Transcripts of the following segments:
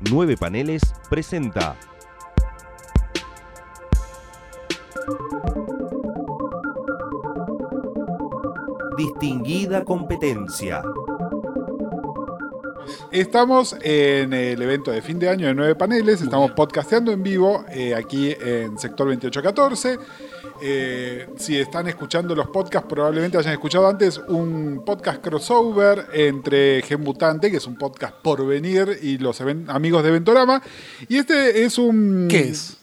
Nueve Paneles presenta. Distinguida competencia. Estamos en el evento de fin de año de nueve paneles, estamos podcasteando en vivo eh, aquí en Sector 2814. Eh, si están escuchando los podcasts, probablemente hayan escuchado antes un podcast crossover entre Gen Mutante, que es un podcast por venir, y los amigos de Ventorama. Y este es un... ¿Qué es?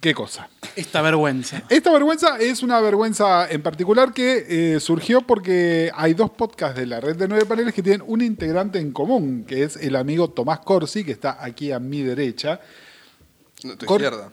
¿Qué cosa? Esta vergüenza. Esta vergüenza es una vergüenza en particular que eh, surgió porque hay dos podcasts de la red de nueve paneles que tienen un integrante en común, que es el amigo Tomás Corsi, que está aquí a mi derecha, No, tu Cor- izquierda.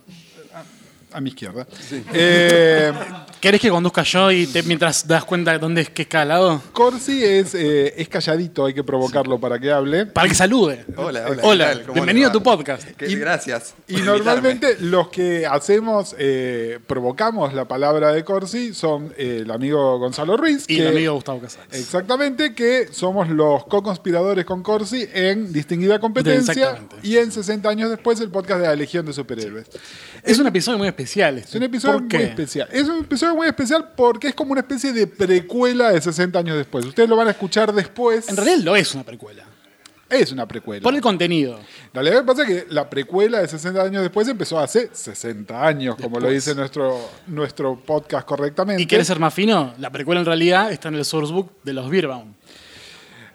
A mi izquierda. Eh, ¿Querés que conduzca yo y te- mientras das cuenta de dónde es que es cada lado? Corsi es, eh, es calladito, hay que provocarlo para que hable. Para que salude. Hola, hola. Hola, ¿qué tal? ¿Cómo bienvenido a tu podcast. Y- gracias. Y normalmente los que hacemos, eh, provocamos la palabra de Corsi son eh, el amigo Gonzalo Ruiz. Y que- el amigo Gustavo Casals. Exactamente, que somos los co-conspiradores con Corsi en Distinguida Competencia Exactamente. y en 60 años después el podcast de la Legión de Superhéroes. Es un episodio muy especial. Este. Es un episodio ¿Por muy especial. Es un episodio muy especial porque es como una especie de precuela de 60 años después. Ustedes lo van a escuchar después. En realidad lo es una precuela. es una precuela. Por el contenido. La realidad pasa es que la precuela de 60 años después empezó hace 60 años, como lo dice nuestro, nuestro podcast correctamente. ¿Y querés ser más fino? La precuela en realidad está en el sourcebook de los Beerbound.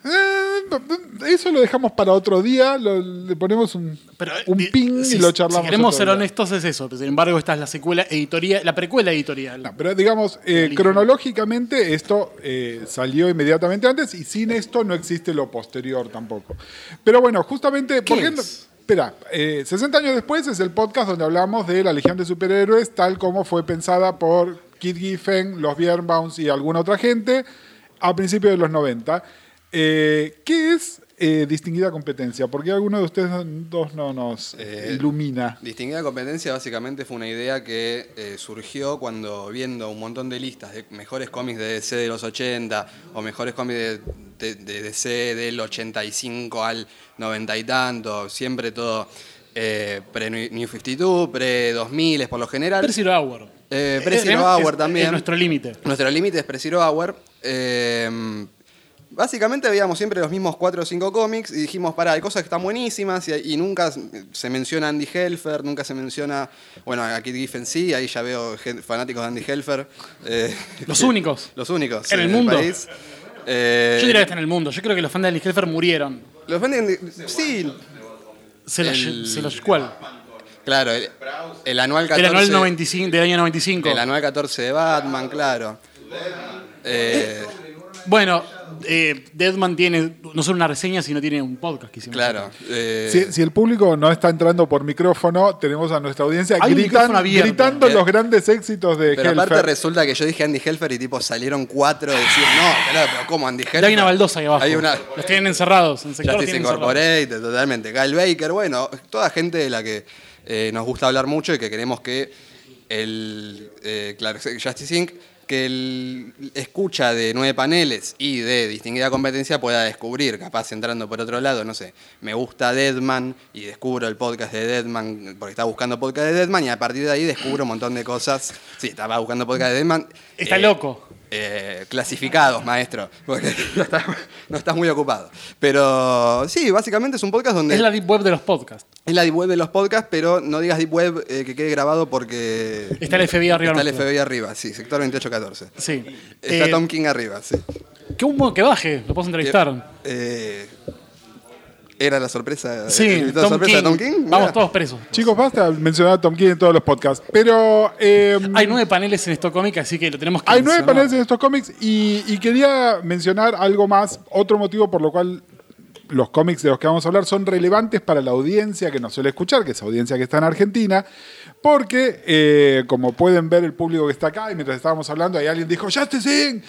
Eh, eso lo dejamos para otro día, lo- le ponemos un, Pero, un di- ping si- y lo charlamos. Si queremos ser día. honestos, es eso. Sin embargo, esta es la secuela editorial, la precuela editorial. No, pero digamos, eh, cronológicamente esto eh, salió inmediatamente antes y sin esto no existe lo posterior tampoco. Pero bueno, justamente... ¿Qué ¿por qué no- es? Espera, eh, 60 años después es el podcast donde hablamos de la Legión de Superhéroes tal como fue pensada por Kit Giffen, los Bierbaums y alguna otra gente a principios de los 90. Eh, ¿Qué es eh, distinguida competencia? ¿Por qué alguno de ustedes dos no nos Eh, ilumina? Distinguida competencia básicamente fue una idea que eh, surgió cuando viendo un montón de listas de mejores cómics de DC de los 80 o mejores cómics de, de- de DC del 85 al 90 y tanto, siempre todo eh, pre-New 52, pre-2000 por lo general. Per Zero Hour. Pre-Zero Hour también. Es nuestro límite. Nuestro límite es Pre-Zero Hour. Eh, básicamente veíamos siempre los mismos 4 o 5 cómics y dijimos, para, hay cosas que están buenísimas y, y nunca se menciona Andy Helfer, nunca se menciona, bueno, a Kit Giffen sí, ahí ya veo fanáticos de Andy Helfer. eh, Los que- únicos. Los únicos. En el mundo. país. Eh, Yo diría que está en el mundo. Yo creo que los fans de Alice Helfer murieron. Los venden, sí, Se los, El- se los ¿Cuál? claro, el, el anual 14. El anual 95, del año 95. El anual 14 de Batman, claro. Eh, Bueno, eh, Deadman tiene no solo una reseña, sino tiene un podcast que hicimos. claro. eh, Si, si el público no está entrando por micrófono, tenemos a nuestra audiencia gritan- gritando los grandes éxitos de Pero aparte Hellfire. resulta que yo dije Andy Helfer y tipo salieron cuatro y decir, no, claro, pero ¿cómo Andy Helfer? Ya hay una baldosa ahí abajo. Hay una Los tienen encerrados. En sector Justice. Incorporated, totalmente. Kyle Baker, bueno, toda gente de la que eh, nos gusta hablar mucho y que queremos que el, eh, claro, Justice Inc., que el escucha de nueve paneles y de distinguida competencia pueda descubrir, capaz entrando por otro lado, no sé, me gusta Deadman y descubro el podcast de Deadman porque estaba buscando podcast de Deadman y a partir de ahí descubro un montón de cosas. Sí, estaba buscando podcast de Deadman. Está eh, loco. Eh, clasificados, maestro, porque no estás, no estás muy ocupado. Pero sí, básicamente es un podcast donde Es la deep web de los podcasts. es la deep web de los podcasts, pero no digas deep web eh, que quede grabado porque Está el FBI arriba está el. FBI arriba, sí, sector 2814. Sí. Está Eh, Tom King arriba, sí. Qué humo que baje. Lo puedo entrevistar. Eh, era la sorpresa, Sí, el invitado Tom sorpresa King. de Tom King. Vamos todos presos. Chicos, basta mencionar a Tom King en todos los podcasts. Pero eh, Hay nueve paneles en esto cómic, así que lo tenemos que hay nueve paneles en estos cómics y, y quería mencionar algo más. Otro motivo por lo cual los cómics de los que vamos a hablar son relevantes para la audiencia que nos suele escuchar, que es audiencia que está en Argentina. Porque, eh, como pueden ver el público que está acá, y mientras estábamos hablando, ahí alguien dijo, ¡Justice!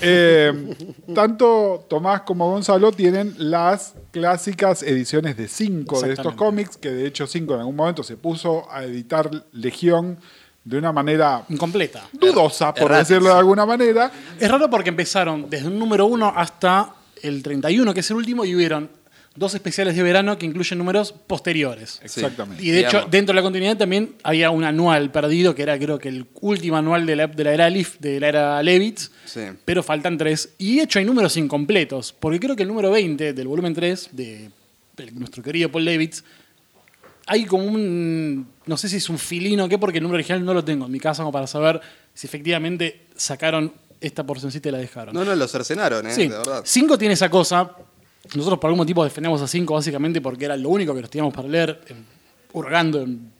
Eh, tanto Tomás como Gonzalo tienen las clásicas ediciones de 5 de estos cómics, que de hecho 5 en algún momento se puso a editar Legión de una manera Incompleta. dudosa, por decirlo de alguna manera. Es raro porque empezaron desde un número uno hasta el 31, que es el último, y hubieron dos especiales de verano que incluyen números posteriores. Exactamente. Y de hecho, Digamos. dentro de la continuidad también había un anual perdido, que era creo que el último anual de la, de la era Leaf, de la era Levitz, Sí. pero faltan tres. Y de hecho hay números incompletos, porque creo que el número 20 del volumen 3 de, de nuestro querido Paul Levitz, hay como un, no sé si es un filino o qué, porque el número original no lo tengo en mi casa como para saber si efectivamente sacaron esta porcioncita y la dejaron. No, no, lo cercenaron, ¿eh? Sí, De verdad. 5 tiene esa cosa. Nosotros por algún motivo defendemos a 5 básicamente porque era lo único que nos teníamos para leer, en- hurgando en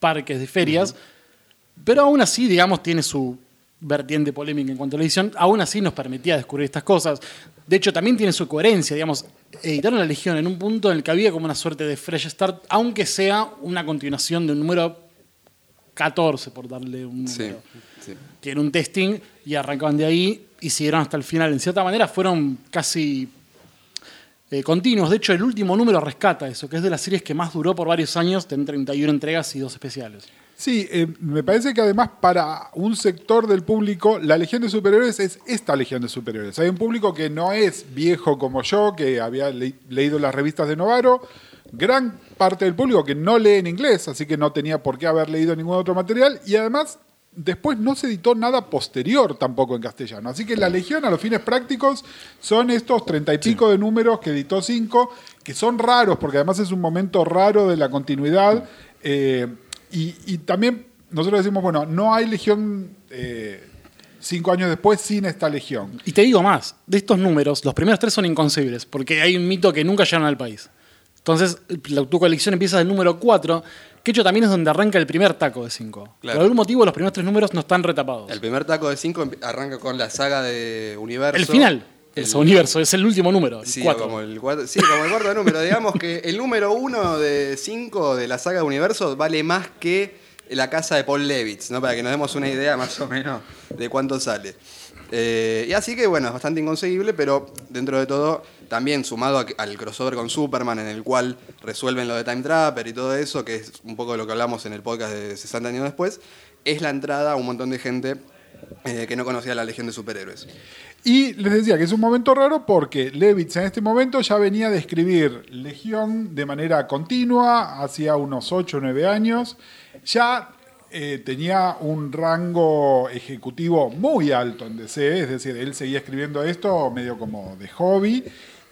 parques de ferias. Pero aún así, digamos, tiene su vertiente polémica en cuanto a la edición. Aún así nos permitía descubrir estas cosas. De hecho, también tiene su coherencia. Digamos, editaron la Legión en un punto en el que había como una suerte de fresh start, aunque sea una continuación de un número 14, por darle un Sí, número sí. tiene un testing y arrancaban de ahí y siguieron hasta el final. En cierta manera fueron casi eh, continuos. De hecho, el último número rescata eso, que es de las series que más duró por varios años, en 31 entregas y dos especiales. Sí, eh, me parece que además para un sector del público, la Legión de Superhéroes es esta Legión de Superhéroes. Hay un público que no es viejo como yo, que había le- leído las revistas de Novaro, gran parte del público que no lee en inglés, así que no tenía por qué haber leído ningún otro material, y además después no se editó nada posterior tampoco en castellano. Así que la Legión a los fines prácticos son estos treinta y pico de números que editó cinco, que son raros, porque además es un momento raro de la continuidad. eh, y, y también nosotros decimos, bueno, no hay Legión eh, cinco años después sin esta Legión. Y te digo más, de estos números, los primeros tres son inconcebibles, porque hay un mito que nunca llegaron al país. Entonces, la, tu colección empieza del número 4, que hecho también es donde arranca el primer taco de 5. Por algún motivo, los primeros tres números no están retapados. El primer taco de 5 arranca con la saga de Universo. El final, el, El- universo, es el último número, el Sí, 4. como el cuatro, sí, como el cuarto número. Digamos que el número uno de 5 de la saga de Universo vale más que la casa de Paul Levitz, ¿no? Para que nos demos una idea más o menos de cuánto sale. Eh, y así que, bueno, es bastante inconseguible, pero dentro de todo, también sumado al crossover con Superman, en el cual resuelven lo de Time Trapper y todo eso, que es un poco de lo que hablamos en el podcast de 60 años después, es la entrada a un montón de gente eh, que no conocía la Legión de Superhéroes. Y les decía que es un momento raro porque Levitz en este momento ya venía de escribir Legión de manera continua, hacía unos 8 o 9 años. Ya eh, tenía un rango ejecutivo muy alto en DC, es decir, él seguía escribiendo esto medio como de hobby.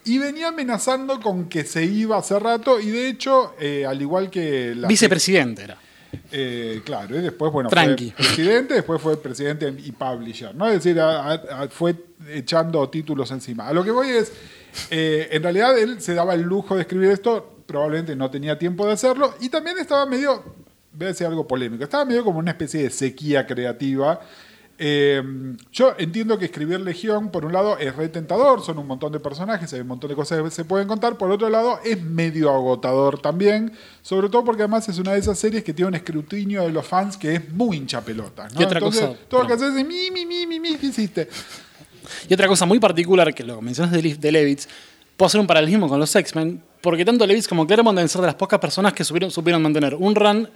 Y venía amenazando con que se iba hace rato, y de hecho, eh, al igual que la Vicepresidente era. eh, claro, y después, bueno, Tranqui. fue presidente, después fue presidente y publisher, ¿no? Es decir, a- a- a- fue echando títulos encima. A lo que voy es, eh, en realidad él se daba el lujo de escribir esto, probablemente no tenía tiempo de hacerlo, y también estaba medio, voy a decir algo polémico, estaba medio como una especie de sequía creativa. Eh, yo entiendo que escribir Legión, por un lado, es retentador, son un montón de personajes, hay un montón de cosas que se pueden contar. Por otro lado, es medio agotador también, sobre todo porque además es una de esas series que tiene un escrutinio de los fans que es muy hinchapelotas. ¿no? Y otra Entonces, cosa, todo lo que haces es mi, mi, mi, mi, mi, ¿qué hiciste? Y otra cosa muy particular, que lo mencionas de, de Levitz, puedo hacer un paralelismo con los X-Men, porque tanto Levitz como Claremont deben ser de las pocas personas que supieron, supieron mantener un run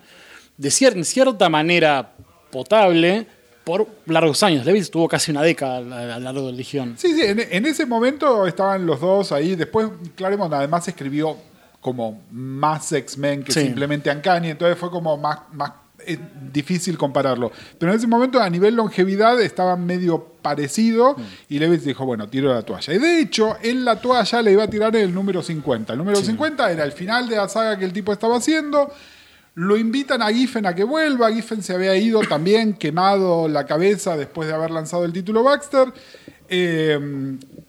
de cier- en cierta manera potable por largos años. Levitz tuvo casi una década a lo largo de Legión. Sí, sí, en, en ese momento estaban los dos ahí. Después Claremont además escribió como más X-Men que Sí. simplemente Uncanny, entonces fue como más, más eh, difícil compararlo. Pero en ese momento a nivel longevidad estaban medio parecido y Levitz dijo, bueno, tiro la toalla. Y de hecho, él la toalla le iba a tirar en el número 50. El número 50 era el final de la saga que el tipo estaba haciendo. Lo invitan a Giffen a que vuelva. Giffen se había ido también quemado la cabeza después de haber lanzado el título Baxter. Eh,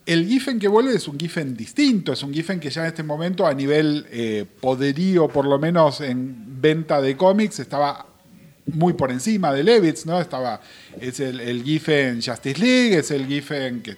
el Giffen que vuelve es un Giffen distinto, es un Giffen que ya en este momento a nivel eh, poderío, por lo menos en venta de cómics, estaba muy por encima de Levitz, ¿no? Estaba, es el, el Giffen Justice League, es el Giffen que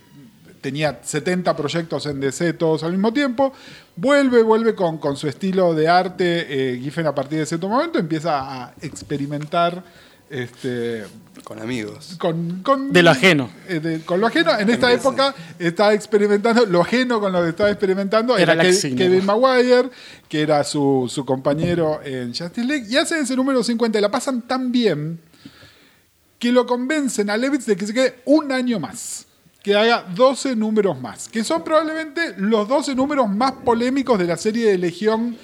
tenía 70 proyectos en DC todos al mismo tiempo. Vuelve, vuelve con, con su estilo de arte. Eh, Giffen a partir de cierto momento empieza a experimentar este, Con amigos. con, con- De lo ajeno. eh, de- con lo ajeno. En esta época estaba experimentando lo ajeno con lo que estaba experimentando. Era Era. Kevin Maguire, que era su, su compañero en Justice League. Y hacen ese número 50 y la pasan tan bien que lo convencen a Levitz de que se quede un año más. Que haga 12 números más, que son probablemente los 12 números más polémicos de la serie de Legión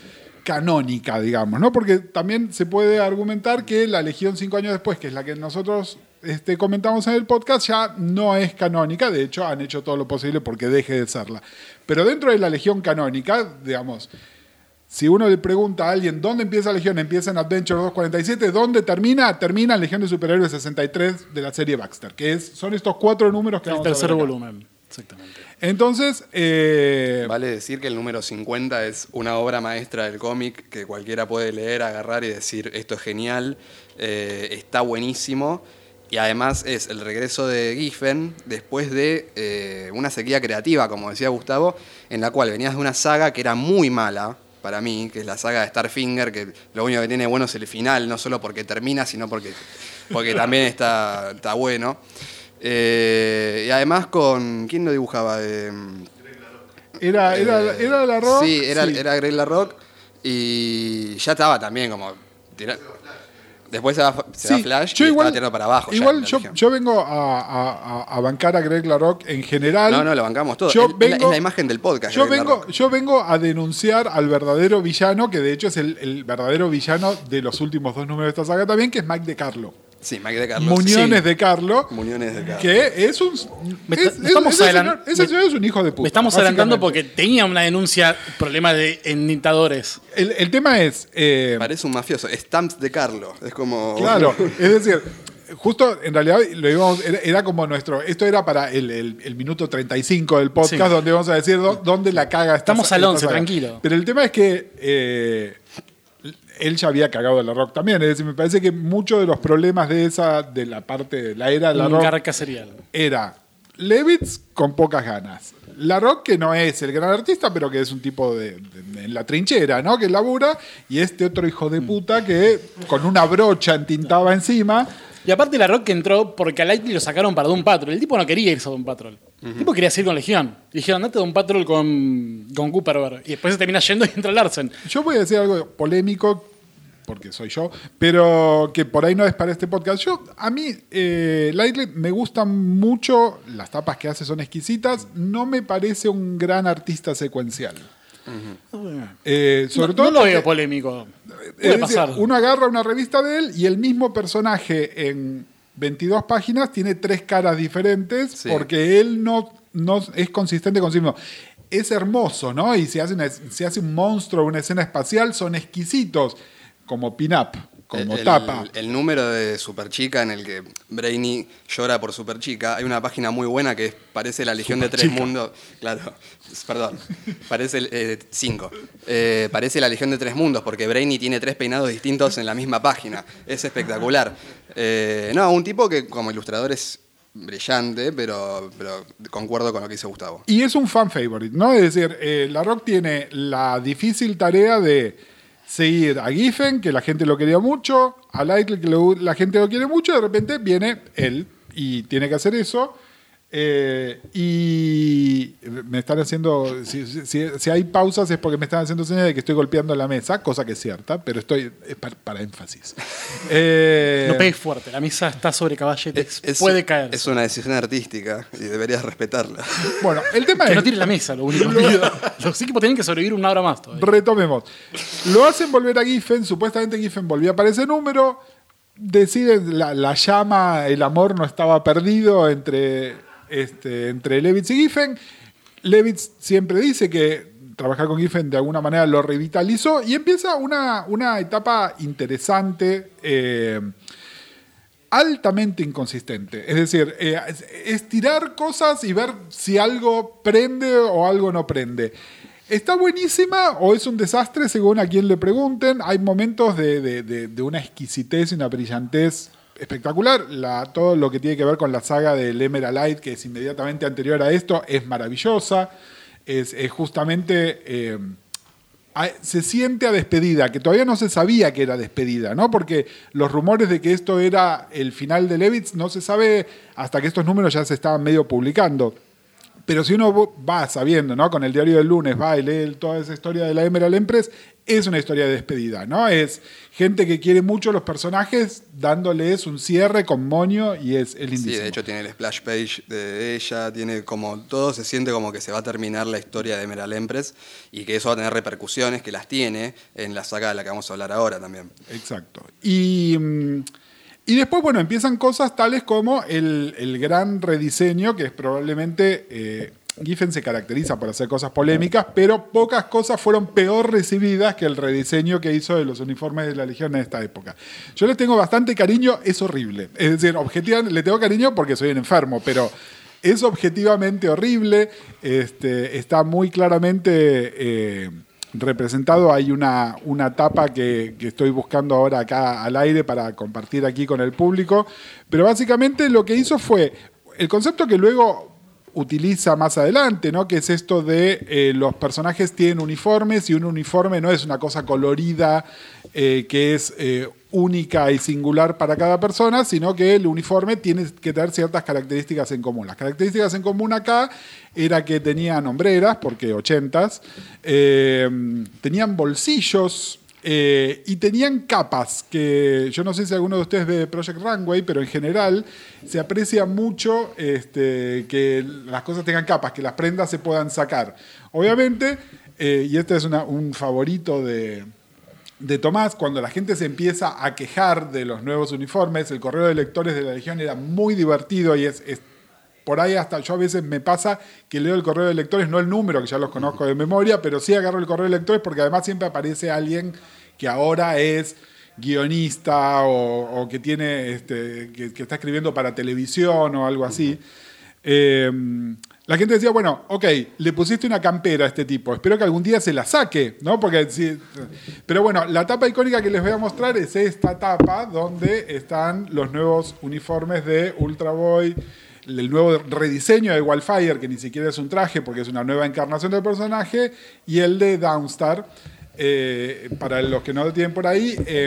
canónica, digamos, ¿no? Porque también se puede argumentar que la Legión cinco años después, que es la que nosotros este, comentamos en el podcast, ya no es canónica, de hecho han hecho todo lo posible porque deje de serla. Pero dentro de la Legión canónica, digamos, si uno le pregunta a alguien dónde empieza Legión, empieza en Adventure 247, ¿dónde termina? Termina en Legión de Superhéroes 63 de la serie Baxter, que es, son estos cuatro números que El vamos a ver tercer volumen. Exactamente. Entonces, eh, Vale decir que el número 50 es una obra maestra del cómic que cualquiera puede leer, agarrar y decir esto es genial, eh, está buenísimo. Y además es el regreso de Giffen después de eh, una sequía creativa, como decía Gustavo, en la cual venías de una saga que era muy mala para mí, que es la saga de Starfinger, que lo único que tiene bueno es el final, no solo porque termina, sino porque, porque también está, está bueno. Eh, y además con... ¿Quién lo dibujaba? Eh, era, era, eh, era la rock. Sí, era, sí. era Greg LaRock y ya estaba también como... tira- Después se va, se va Sí, Flash yo y igual, tirando para abajo. Igual yo, vengo a, a- a- a bancar a Greg LaRock en general. No, no, lo bancamos todo. Yo Es- es la- vengo- es la imagen del podcast, Yo vengo, yo vengo a denunciar al verdadero villano, que de hecho es el, el verdadero villano de los últimos dos números de esta saga también, que es Mike de Carlo. Sí, Mike de Carlos. Muñones Sí. de Carlo. Muñones de Carlos. Que es un. Me es- está- es- estamos ese, señor, ese me- señor es un hijo de puta. Me estamos adelantando porque tenía una denuncia, problema de enitadores. El, el tema es. eh, Parece un mafioso. Stamps de Carlos. Es como... Claro, es decir, justo en realidad lo íbamos- era, era como nuestro, esto era para el, el- el minuto 35 del podcast Sí. donde vamos a decir dó- dónde la caga esta Estamos al esta 11, saga. tranquilo. Pero el tema es que eh, él ya había cagado de la rock también, es decir, me parece que muchos de los problemas de esa, de la parte de la era de la Un rock garca serial. era Levitz con pocas ganas. La Rock, que no es el gran artista, pero que es un tipo de, de- en la trinchera, ¿no? Que labura. Y este otro hijo de puta que con una brocha entintaba encima. Y aparte la Rock entró porque a Lightly lo sacaron para Doom Patrol. El tipo no quería irse a Doom Patrol. El tipo quería seguir con Legión. Le dijeron, andate a Doom Patrol con, con Cooperberg. Y después se termina yendo y entra Larsen. Yo voy a decir algo polémico, porque soy yo, pero que por ahí no es para este podcast. Yo, a mí, eh, Lightly me gustan mucho, las tapas que hace son exquisitas, no me parece un gran artista secuencial. Eh, sobre no, todo no lo veo polémico. Es Puede decir, pasar. uno agarra una revista de él y el mismo personaje en 22 páginas tiene tres caras diferentes Sí. porque él no, no es consistente con sí mismo. Es hermoso, ¿no? Y si hace, una- hace un monstruo, una escena espacial, son exquisitos, como pin-up, como el, tapa. El, número de Superchica en el que Brainy llora por Superchica. Hay una página muy buena que es- parece la Legión de Tres. Mundos. Claro, perdón. Parece eh, cinco. Eh, parece la Legión de Tres Mundos porque Brainy tiene tres peinados distintos en la misma página. Es espectacular. Eh, no, un tipo que como ilustrador es brillante, pero, pero concuerdo con lo que dice Gustavo. Y es un fan favorite, ¿no? Es decir, La Rock tiene la difícil tarea de seguir a Giffen, que la gente lo quería mucho, a Lightly, que lo- la gente lo quiere mucho, y de repente viene él y tiene que hacer eso. Eh, y me están haciendo, si, si- si hay pausas es porque me están haciendo señas de que estoy golpeando la mesa, cosa que es cierta, pero estoy es para, para énfasis. Eh, No pegues fuerte, la mesa está sobre caballetes. Es- puede caer. Es una decisión artística y deberías respetarla. bueno, el tema Que es... no tire la mesa, lo único que pido. Los equipos tienen que sobrevivir una hora más todavía. Retomemos. Lo hacen volver a Giffen, supuestamente Giffen volvía para ese número. Deciden, la, la llama, el amor no estaba perdido entre, este, entre Levitz y Giffen. Levitz siempre dice que trabajar con Giffen de alguna manera lo revitalizó y empieza una, una etapa interesante. eh, altamente inconsistente. Es decir, eh, es- estirar cosas y ver si algo prende o algo no prende. ¿Está buenísima o es un desastre según a quien le pregunten? Hay momentos de- de- de una exquisitez y una brillantez espectacular. La- todo lo que tiene que ver con la saga del Emerald Light, que es inmediatamente anterior a esto, es maravillosa. Es, justamente... eh, se siente a despedida, que todavía no se sabía que era despedida, ¿no? Porque los rumores de que esto era el final de Levitz no se sabe hasta que estos números ya se estaban medio publicando. Pero si uno va sabiendo, ¿no? Con el diario del lunes, va y lee toda esa historia de la Emerald Empress, es una historia de despedida, ¿no? Es gente que quiere mucho los personajes dándoles un cierre con moño y es el Sí, de hecho tiene el splash page de ella, tiene como todo se siente como que se va a terminar la historia de Emerald Empress y que eso va a tener repercusiones que las tiene en la saga de la que vamos a hablar ahora también. Exacto. Y, mm, y después, bueno, empiezan cosas tales como el, el gran rediseño, que es probablemente... eh, Giffen se caracteriza por hacer cosas polémicas, pero pocas cosas fueron peor recibidas que el rediseño que hizo de los uniformes de la Legión en esta época. Yo les tengo bastante cariño, es horrible. Es decir, objetivamente le tengo cariño porque soy un enfermo, pero es objetivamente horrible. Este, está muy claramente eh, representado. Hay una, una tapa que, que estoy buscando ahora acá al aire para compartir aquí con el público. Pero básicamente lo que hizo fue el concepto que luego utiliza más adelante, ¿no? Que es esto de eh, los personajes tienen uniformes y un uniforme no es una cosa colorida eh, que es eh, única y singular para cada persona, sino que el uniforme tiene que tener ciertas características en común. Las características en común acá era que tenían hombreras, porque ochentas, tenían bolsillos, eh, y tenían capas, que yo no sé si alguno de ustedes ve Project Runway, pero en general se aprecia mucho este, que las cosas tengan capas, que las prendas se puedan sacar. Obviamente, eh, y este es un favorito de, de Tomás, cuando la gente se empieza a quejar de los nuevos uniformes, el correo de lectores de la Legión era muy divertido y es por ahí hasta yo a veces me pasa que leo el correo de lectores, no el número, que ya los conozco de memoria, pero sí agarro el correo de lectores porque además siempre aparece alguien que ahora es guionista o, que tiene este, que, está escribiendo para televisión o algo así. Eh, la gente decía, bueno, ok, le pusiste una campera a este tipo, espero que algún día se la saque, ¿no? Porque sí, pero bueno, la tapa icónica que les voy a mostrar es esta tapa donde están los nuevos uniformes de Ultra Boy, el nuevo rediseño de Wildfire, que ni siquiera es un traje porque es una nueva encarnación del personaje, y el de Downstar. Eh, para los que no lo tienen por ahí, eh,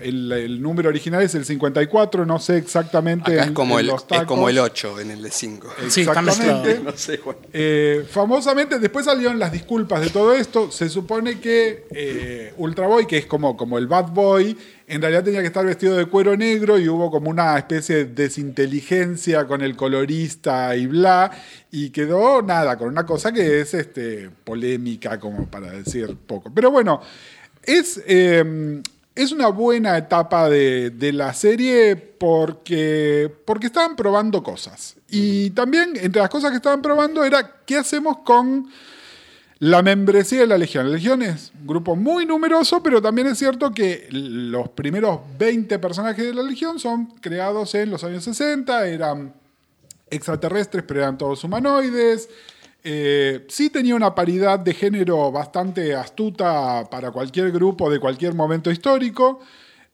el, el número original es el 54, no sé exactamente. Acá es como, en el, los es tacos. como el 8 en el de 5. Sí, está mezclado. Exactamente. no sé, Juan. Eh, famosamente, después salieron las disculpas de todo esto. Se supone que eh, Ultra Boy, que es como, como el Bad Boy, en realidad tenía que estar vestido de cuero negro y hubo como una especie de desinteligencia con el colorista y bla. Y quedó nada, con una cosa que es este, polémica, como para decir poco. Pero bueno, es. eh, es una buena etapa de, de la serie porque, porque estaban probando cosas. Y también, entre las cosas que estaban probando, era qué hacemos con la membresía de la Legión. La Legión es un grupo muy numeroso, pero también es cierto que los primeros 20 personajes de la Legión son creados en los años 60, eran extraterrestres, pero eran todos humanoides. Eh, sí tenía una paridad de género bastante astuta para cualquier grupo de cualquier momento histórico,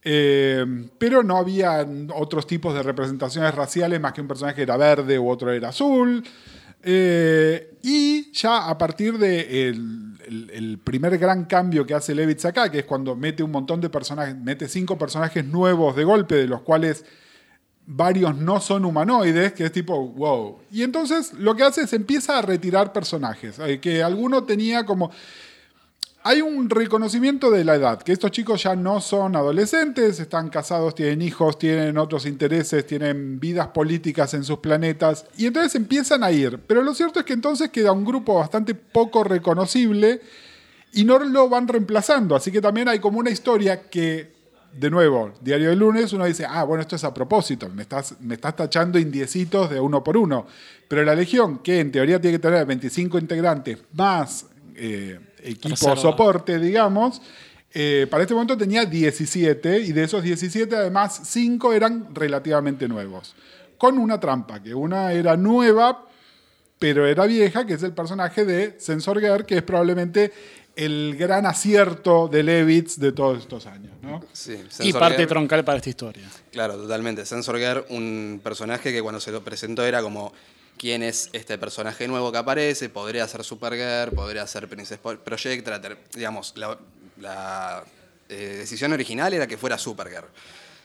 eh, pero no había otros tipos de representaciones raciales más que un personaje era verde u otro era azul. Eh, y ya a partir del de el, el- primer gran cambio que hace Levitz acá, que es cuando mete un montón de personajes, mete cinco personajes nuevos de golpe, de los cuales varios no son humanoides, que es tipo, wow. Y entonces lo que hace es empieza a retirar personajes, eh, que alguno tenía como... Hay un reconocimiento de la edad, que estos chicos ya no son adolescentes, están casados, tienen hijos, tienen otros intereses, tienen vidas políticas en sus planetas, y entonces empiezan a ir. Pero lo cierto es que entonces queda un grupo bastante poco reconocible y no lo van reemplazando. Así que también hay como una historia que, de nuevo, diario del lunes, uno dice, ah, bueno, esto es a propósito, me estás, me estás tachando indiecitos de uno por uno. Pero la Legión, que en teoría tiene que tener 25 integrantes más eh, equipo Reserva. soporte, digamos, eh, para este momento tenía 17 y de esos 17 además 5 eran relativamente nuevos. Con una trampa, que una era nueva, pero era vieja, que es el personaje de Sensor Gear, que es probablemente el gran acierto de Levitz de todos estos años. ¿no? Sí, Y parte Gear, troncal para esta historia. Claro, totalmente. Sensor Gear, un personaje que cuando se lo presentó era como quién es este personaje nuevo que aparece, podría ser Supergirl, podría ser Princess Projectra, digamos, la, la, eh, decisión original era que fuera Supergirl.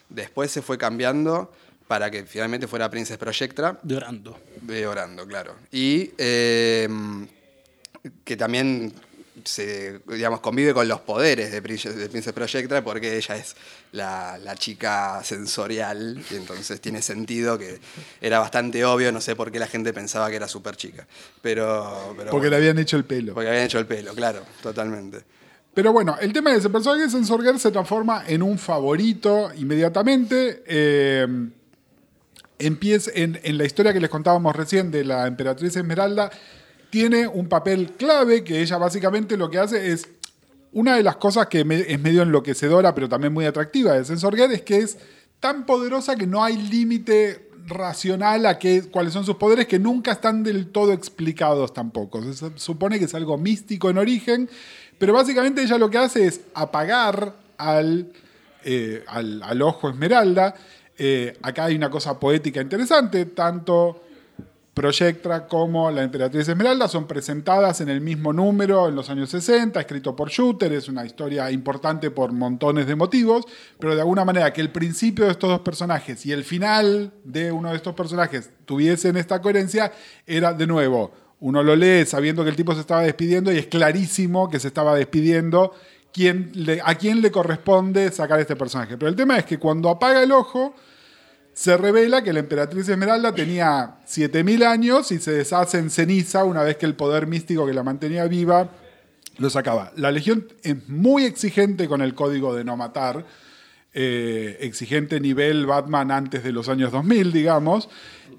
Después se fue cambiando para que finalmente fuera Princess Projectra, De Orando. de Orando, claro. Y eh, que también se, digamos, convive con los poderes de, de Princess Projectra porque ella es la, la chica sensorial y entonces tiene sentido que era bastante obvio, no sé por qué la gente pensaba que era súper chica. Pero, pero Porque le habían hecho el pelo. porque habían hecho el pelo, claro, totalmente. Pero bueno, el tema es, el personaje de Sensor Girl se transforma en un favorito inmediatamente. Eh, empieza en, en la historia que les contábamos recién de la emperatriz Esmeralda, tiene un papel clave que ella básicamente lo que hace es, una de las cosas que es medio enloquecedora, pero también muy atractiva de Sensor es que es tan poderosa que no hay límite racional a qué, cuáles son sus poderes que nunca están del todo explicados tampoco. Se supone que es algo místico en origen, pero básicamente ella lo que hace es apagar al, eh, al, al ojo esmeralda. Eh, acá hay una cosa poética interesante, tanto Projectra como la Emperatriz Esmeralda son presentadas en el mismo número en los años 60, escrito por Shooter, es una historia importante por montones de motivos, pero de alguna manera que el principio de estos dos personajes y el final de uno de estos personajes tuviesen esta coherencia era de nuevo, uno lo lee sabiendo que el tipo se estaba despidiendo y es clarísimo que se estaba despidiendo a quién le corresponde sacar este personaje. Pero el tema es que cuando apaga el ojo, se revela que la emperatriz Esmeralda tenía 7000 años y se deshace en ceniza una vez que el poder místico que la mantenía viva lo sacaba. La Legión es muy exigente con el código de no matar, eh, exigente nivel Batman antes de los años 2000, digamos,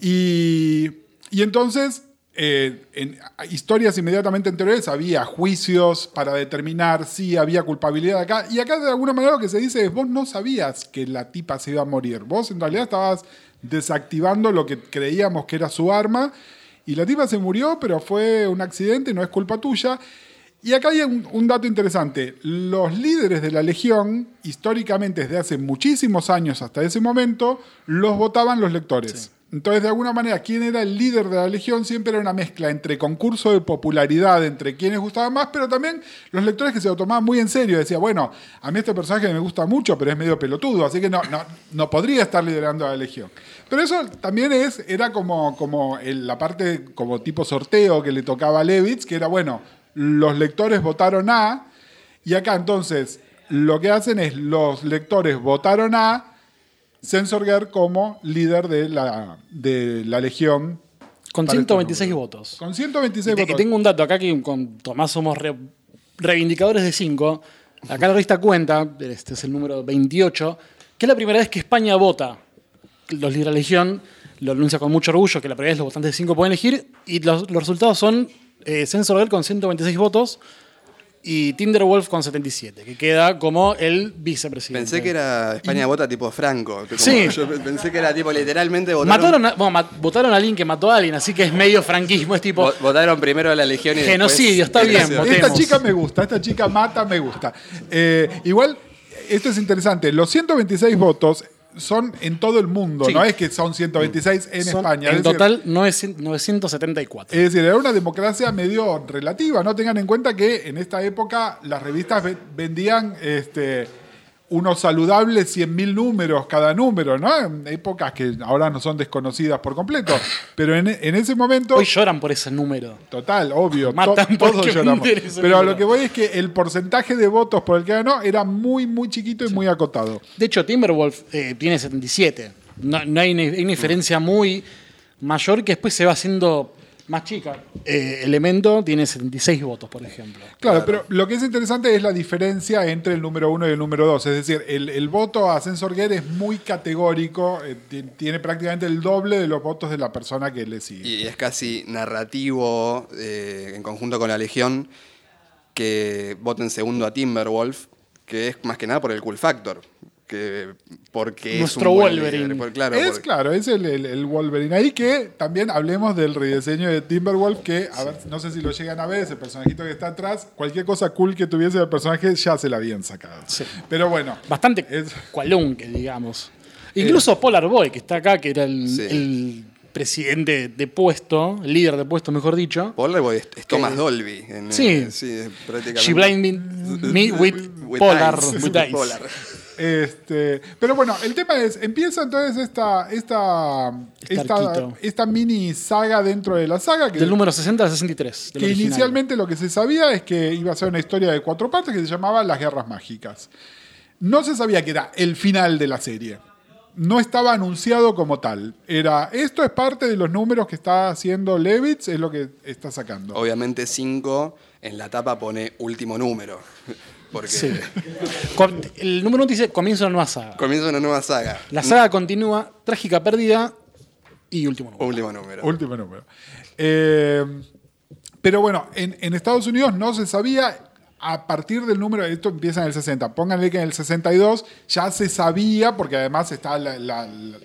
y entonces eh, en historias inmediatamente anteriores había juicios para determinar si había culpabilidad acá. Y acá de alguna manera lo que se dice es, vos no sabías que la tipa se iba a morir. Vos en realidad estabas desactivando lo que creíamos que era su arma. Y la tipa se murió, pero fue un accidente, no es culpa tuya. Y acá hay un, un dato interesante. Los líderes de la Legión, históricamente desde hace muchísimos años hasta ese momento, los votaban los lectores. Entonces, de alguna manera, quién era el líder de la Legión siempre era una mezcla entre concurso de popularidad, entre quienes gustaban más, pero también los lectores que se lo tomaban muy en serio. Decía, bueno, a mí este personaje me gusta mucho, pero es medio pelotudo, así que no, no, no podría estar liderando a la Legión. Pero eso también es, era como, como la parte como tipo sorteo que le tocaba a Levitz, que era, bueno, los lectores votaron A, y acá entonces lo que hacen es los lectores votaron a Sensor Girl como líder de la, de la Legión. Con para este 126 número. votos. Con 126 Y te- y votos. tengo un dato acá que con Tomás somos re- reivindicadores de 5. Acá la revista cuenta, este es el número 28, que es la primera vez que España vota. Los líderes de la Legión lo anuncia con mucho orgullo, que la primera vez los votantes de 5 pueden elegir, y los, los resultados son eh, Sensor Girl con 126 votos y Tinderwolf con 77, que queda como el vicepresidente. Pensé que era España vota tipo Franco. como- Sí. Yo pensé que era tipo literalmente votaron, Mataron a, bueno, votaron a alguien que mató a alguien, así que es medio franquismo, es tipo... vo- votaron primero a la Legión y después- Genocidio, está bien, voté. Esta votemos. chica me gusta, esta chica mata, me gusta. Eh, igual, esto es interesante. Los 126 votos son en todo el mundo, Sí. no es que son 126 en son España. En es decir, total 900 974. Es decir, era una democracia medio relativa. No tengan en cuenta que en esta época las revistas ve- vendían este, unos saludables 100.000 números cada número, ¿no? En épocas que ahora no son desconocidas por completo. Pero en, en ese momento. Hoy lloran por ese número. Total, obvio. Matan to- todos lloramos. Pero a lo que voy es que el porcentaje de votos por el que ganó era muy, muy chiquito y muy acotado. De hecho, Timberwolf eh, tiene 77. No, no hay, una, hay una diferencia muy mayor que después se va haciendo más chica. Eh, Elemento tiene 76 votos, por ejemplo. Claro, pero lo que es interesante es la diferencia entre el número uno y el número dos. Es decir, el, el voto a Sensor Gear es muy categórico, eh, ti- tiene prácticamente el doble de los votos de la persona que le sigue. Y es casi narrativo, eh, en conjunto con la Legión, que voten segundo a Timberwolf, que es más que nada por el cool factor. Que porque Nuestro es un buen Wolverine. líder, por- claro, es porque- claro, es el, el- el Wolverine. Ahí que también hablemos del rediseño de Timberwolf, que a ver, no sé si lo llegan a ver, ese personajito que está atrás, cualquier cosa cool que tuviese el personaje ya se la habían sacado. Sí. Pero bueno, Bastante Es- cualunque, digamos. Incluso Polar Boy, que está acá, que era el, Sí. el presidente de puesto, líder de puesto, mejor dicho. Polar es, es Thomas Dolby. en- Sí. sí, es prácticamente. She blinded me with With Polar. eyes. with eyes. Polar. Este, pero bueno, el tema es, empieza entonces esta, esta, Este esta, esta mini saga dentro de la saga que, Del número 60 al 63. del que original. inicialmente lo que se sabía es que iba a ser una historia de cuatro partes que se llamaba Las Guerras Mágicas. No se sabía que era el final de la serie. No estaba anunciado como tal. Era, esto es parte de los números que está haciendo Levitz, es lo que está sacando. Obviamente 5 en la tapa pone último número. Porque Sí. El número 1 dice comienza una nueva saga. comienza una nueva saga. La saga continúa, trágica pérdida y último número. Último número. Último número. Eh, pero bueno, en, en Estados Unidos no se sabía a partir del número, esto empieza en el 60, pónganle que en el 62 ya se sabía, porque además está la- la- la-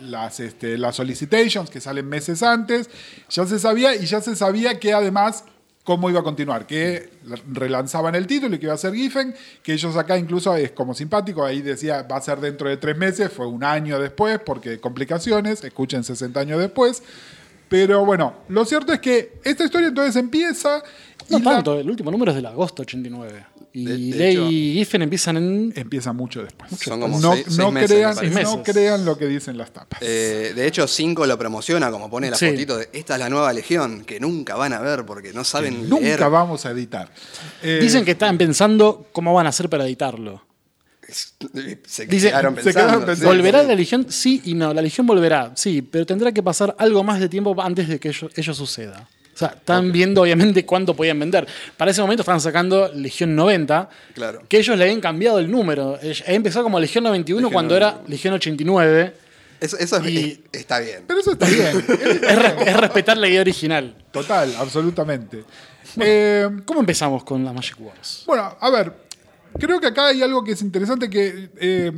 las, este, las solicitations que salen meses antes, ya se sabía y ya se sabía que además cómo iba a continuar, que relanzaban el título y que iba a ser Giffen, que ellos acá incluso es como simpático, ahí decía va a ser dentro de tres meses, fue un año después porque complicaciones, escuchen 60 años después. Pero bueno, lo cierto es que esta historia entonces empieza No y la- tanto, el último número es del agosto 89. Y De- de Ley hecho- y Giffen empiezan en. empieza mucho después. Son como no, seis- seis no meses, crean, no crean lo que dicen las tapas. Eh, de hecho, 5 lo promociona, como pone la Sí. fotito de esta es la nueva legión, que nunca van a ver porque no saben Nunca leer. vamos a editar. Eh, Dicen que estaban pensando cómo van a hacer para editarlo. Se Dice- quedaron se pensando. quedaron pensando. ¿Volverá la Legión? Sí y no. La Legión volverá, sí, pero tendrá que pasar algo más de tiempo antes de que ello, ello suceda. O sea, están viendo obviamente cuánto podían vender. Para ese momento estaban sacando Legión 90, Claro. que ellos le habían cambiado el número. Empezó como Legión 91 Legión cuando era Legión 89. Eso, eso es- Y- está bien. Pero eso está bien. Es, re- es respetar la idea original. Total, absolutamente. Eh, ¿Cómo empezamos con las Magic Wars? Bueno, a ver, creo que acá hay algo que es interesante que, eh,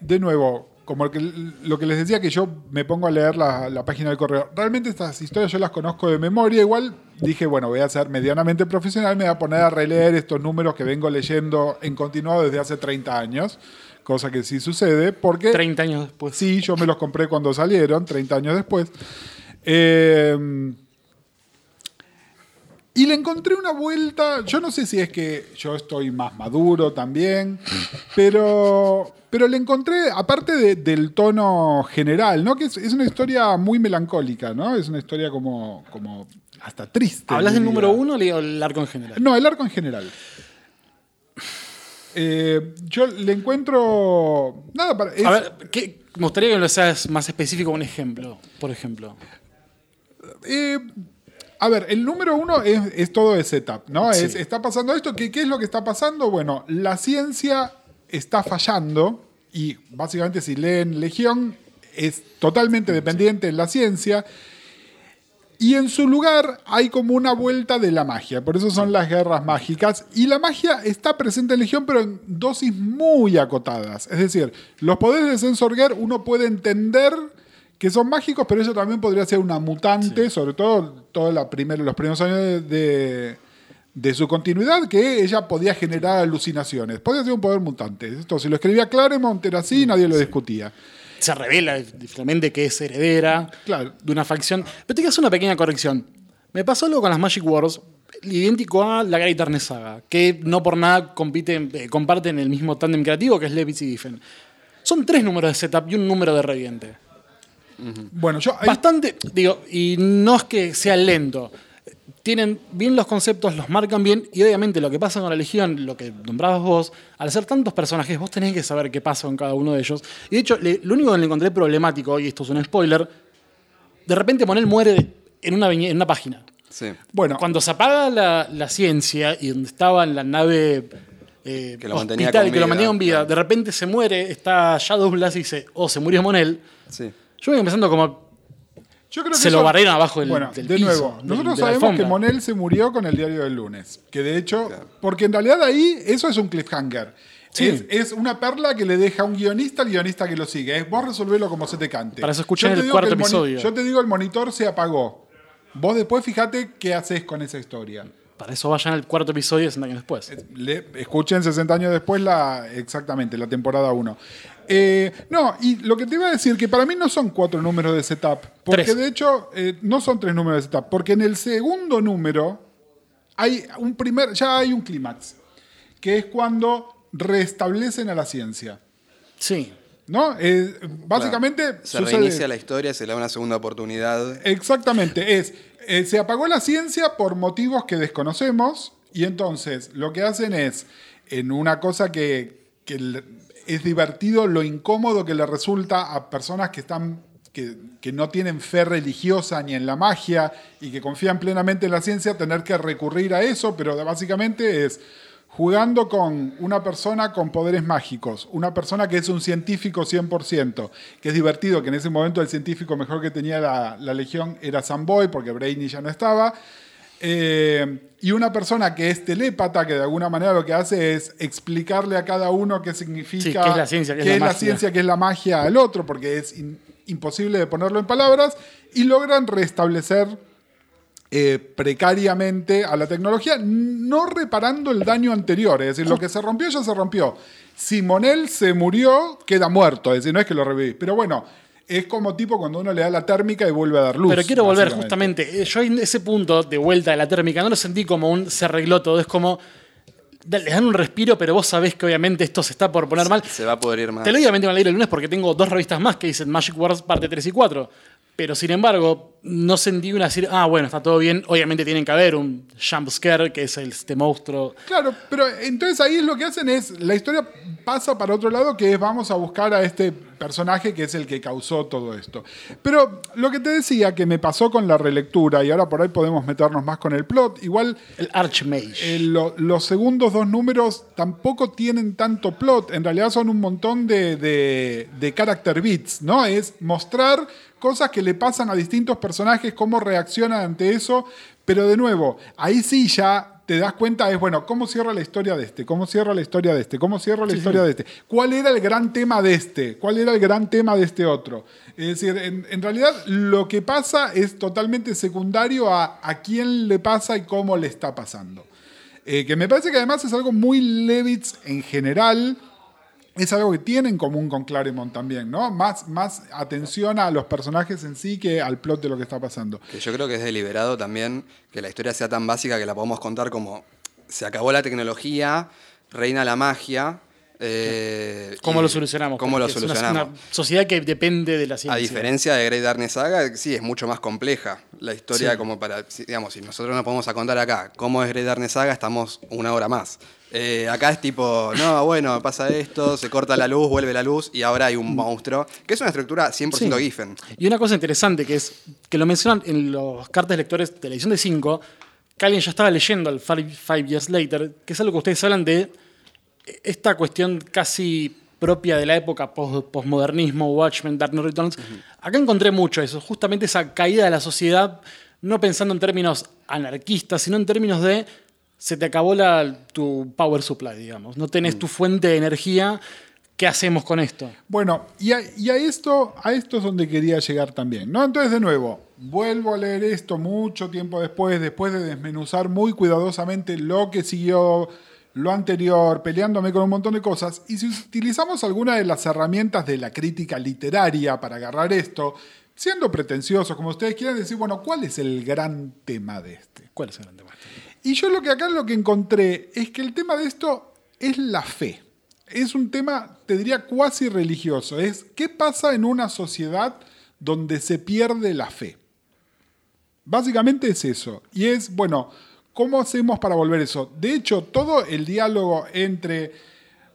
de nuevo, como que- lo que les decía que yo me pongo a leer la, la página del correo. Realmente estas historias yo las conozco de memoria. Igual dije, bueno, voy a ser medianamente profesional, me voy a poner a releer estos números que vengo leyendo en continuado desde hace 30 años. Cosa que sí sucede, porque... 30 años después. Sí, yo me los compré cuando salieron, 30 años después. Eh, y le encontré una vuelta, yo no sé si es que yo estoy más maduro también, pero, pero le encontré, aparte de- del tono general, ¿no? que es, es una historia muy melancólica, ¿no? Es una historia como, como hasta triste. ¿Hablas del número uno o el arco en general? No, el arco en general. Eh, yo le encuentro... Nada, para, es- A ver, ¿qué- me gustaría que lo seas más específico un ejemplo, por ejemplo. Eh, a ver, el número uno es, es todo de setup, ¿no? Sí. Es, está pasando esto. ¿Qué, ¿Qué es lo que está pasando? Bueno, la ciencia está fallando y básicamente si leen Legión es totalmente dependiente de la ciencia. Y en su lugar hay como una vuelta de la magia, por eso son las guerras mágicas. Y la magia está presente en Legión, pero en dosis muy acotadas. Es decir, los poderes de Sensor Gear uno puede entender que son mágicos, pero eso también podría ser una mutante, sobre todo todos los primeros años de, de- su continuidad, que ella podía generar alucinaciones. Podía ser un poder mutante. Esto, si lo escribía Claremont, era así, nadie lo discutía. Se revela definitivamente que es heredera Claro. de una facción. Pero te quiero hacer una pequeña corrección. Me pasó algo con las Magic Wars idéntico a la Darkness Saga, que no por nada compiten, eh, comparten el mismo tándem creativo que es Levitz y Giffen. Son tres números de setup y un número de reviente. Bueno, yo... ahí- Bastante, digo, y no es que sea lento. Tienen bien los conceptos, los marcan bien, y obviamente lo que pasa con la Legión, lo que nombrabas vos, al ser tantos personajes, vos tenés que saber qué pasa con cada uno de ellos. Y de hecho, le- lo único que le encontré problemático, y esto es un spoiler, de repente Monel muere en una, viñe- en una página. Sí. bueno, Cuando se apaga la, la ciencia y donde estaba en la nave eh, Que lo mantenía hospital, con que lo vida, mantenía con vida, claro. de repente se muere, está Shadow Blast y dice, oh, se murió Monel. Sí. Yo voy empezando como, Yo creo que Se lo barrieron abajo del- Bueno, del de piso, nuevo, del- nosotros de sabemos que. Monel se murió con el diario del lunes. Que de hecho, porque en realidad ahí eso es un cliffhanger. Sí. Es, es una perla que le deja a un guionista al guionista que lo sigue. Es vos resolvelo como se te cante. Para eso escuché el cuarto episodio. Yo te digo, el monitor se apagó. Vos después fíjate qué haces con esa historia. Para eso vayan al cuarto episodio 60 años después. Le- escuchen 60 años después la exactamente la temporada 1. no, y lo que te iba a decir, que para mí no son cuatro números de setup, porque Tres. de hecho eh, no son tres números de setup, porque en el segundo número hay un primer, ya hay un clímax, que es cuando restablecen a la ciencia. Sí. ¿No? Eh, básicamente Se sucede- reinicia la historia, se le da una segunda oportunidad. Exactamente, es, eh, se apagó la ciencia por motivos que desconocemos y entonces lo que hacen es, en una cosa que, que es divertido, lo incómodo que le resulta a personas que están... Que, que no tienen fe religiosa ni en la magia y que confían plenamente en la ciencia, tener que recurrir a eso, pero básicamente es jugando con una persona con poderes mágicos, una persona que es un científico 100%, que es divertido, que en ese momento el científico mejor que tenía la, la Legión era Samboy, porque Brainy ya no estaba, eh, y una persona que es telépata, que de alguna manera lo que hace es explicarle a cada uno qué significa, Sí, qué es la ciencia, qué es la magia. ciencia, qué es la magia al otro, porque es in- imposible de ponerlo en palabras, y logran restablecer eh, precariamente a la tecnología, no reparando el daño anterior. Es decir, lo que se rompió ya se rompió. Simonel se murió, queda muerto. Es decir, no es que lo revivís. Pero bueno, es como tipo cuando uno le da la térmica y vuelve a dar luz. Pero quiero volver justamente. eh, Yo en ese punto de vuelta de la térmica no lo sentí como un se arregló todo. Es como. Les dan un respiro, pero vos sabés que obviamente esto se está por poner mal. Se va a poder ir más. Te lo digo, obviamente van a leer el lunes porque tengo dos revistas más que dicen Magic Wars parte 3 y 4. Pero sin embargo, no sentí una decir, ah, bueno, está todo bien. Obviamente tienen que haber un jump scare, que es este monstruo. Claro, pero entonces ahí lo que hacen es, la historia pasa para otro lado, que es vamos a buscar a este personaje que es el que causó todo esto. Pero lo que te decía que me pasó con la relectura, y ahora por ahí podemos meternos más con el plot, igual El Archmage. eh, lo- los segundos dos números tampoco tienen tanto plot, en realidad son un montón de, de, de character beats, ¿no? Es mostrar cosas que le pasan a distintos personajes, cómo reaccionan ante eso, pero de nuevo, ahí sí ya te das cuenta, es bueno, ¿cómo cierra la historia de este? ¿Cómo cierra la historia de este? ¿Cómo cierra la historia de este? ¿Cuál era el gran tema de este? ¿Cuál era el gran tema de este otro? Es decir, en, en realidad lo que pasa es totalmente secundario a, a quién le pasa y cómo le está pasando. Eh, que me parece que además es algo muy Levitz en general. Es algo que tiene en común con Claremont también, ¿no? Más, más atención a los personajes en sí que al plot de lo que está pasando. Que yo creo que es deliberado también que la historia sea tan básica que la podemos contar como se acabó la tecnología, reina la magia. eh, ¿Cómo lo solucionamos? ¿Cómo lo Porque es una- solucionamos? Una, sociedad que depende de la ciencia. A diferencia de Great Darkness Saga, sí, es mucho más compleja la historia Sí. como para, si- digamos, si nosotros nos podemos a contar acá cómo es Great Darkness Saga, estamos una hora más. Eh, acá es tipo, no, bueno, pasa esto, se corta la luz, vuelve la luz y ahora hay un monstruo, que es una estructura 100% Sí. Giffen. Y una cosa interesante que es que lo mencionan en los cartas lectores de la edición de 5, que alguien ya estaba leyendo el Five, Five Years Later, que es algo que ustedes hablan de esta cuestión casi propia de la época post- postmodernismo, Watchmen, Dark Knight Returns. Acá encontré mucho eso, justamente esa caída de la sociedad, no pensando en términos anarquistas, sino en términos de se te acabó la, tu power supply, digamos. No tenés tu fuente de energía. ¿Qué hacemos con esto? Bueno, y a, y a esto, a esto es donde quería llegar también, ¿no? Entonces, de nuevo, vuelvo a leer esto mucho tiempo después, después de desmenuzar muy cuidadosamente lo que siguió, lo anterior, peleándome con un montón de cosas. Y si utilizamos alguna de las herramientas de la crítica literaria para agarrar esto, siendo pretenciosos, como ustedes quieran decir, bueno, ¿cuál es el gran tema de este? ¿Cuál es el gran tema? Y yo lo que acá lo que encontré es que el tema de esto es la fe. Es un tema, te diría, cuasi religioso. Es qué pasa en una sociedad donde se pierde la fe. Básicamente es eso. Y es, bueno, ¿cómo hacemos para volver eso? De hecho, todo el diálogo entre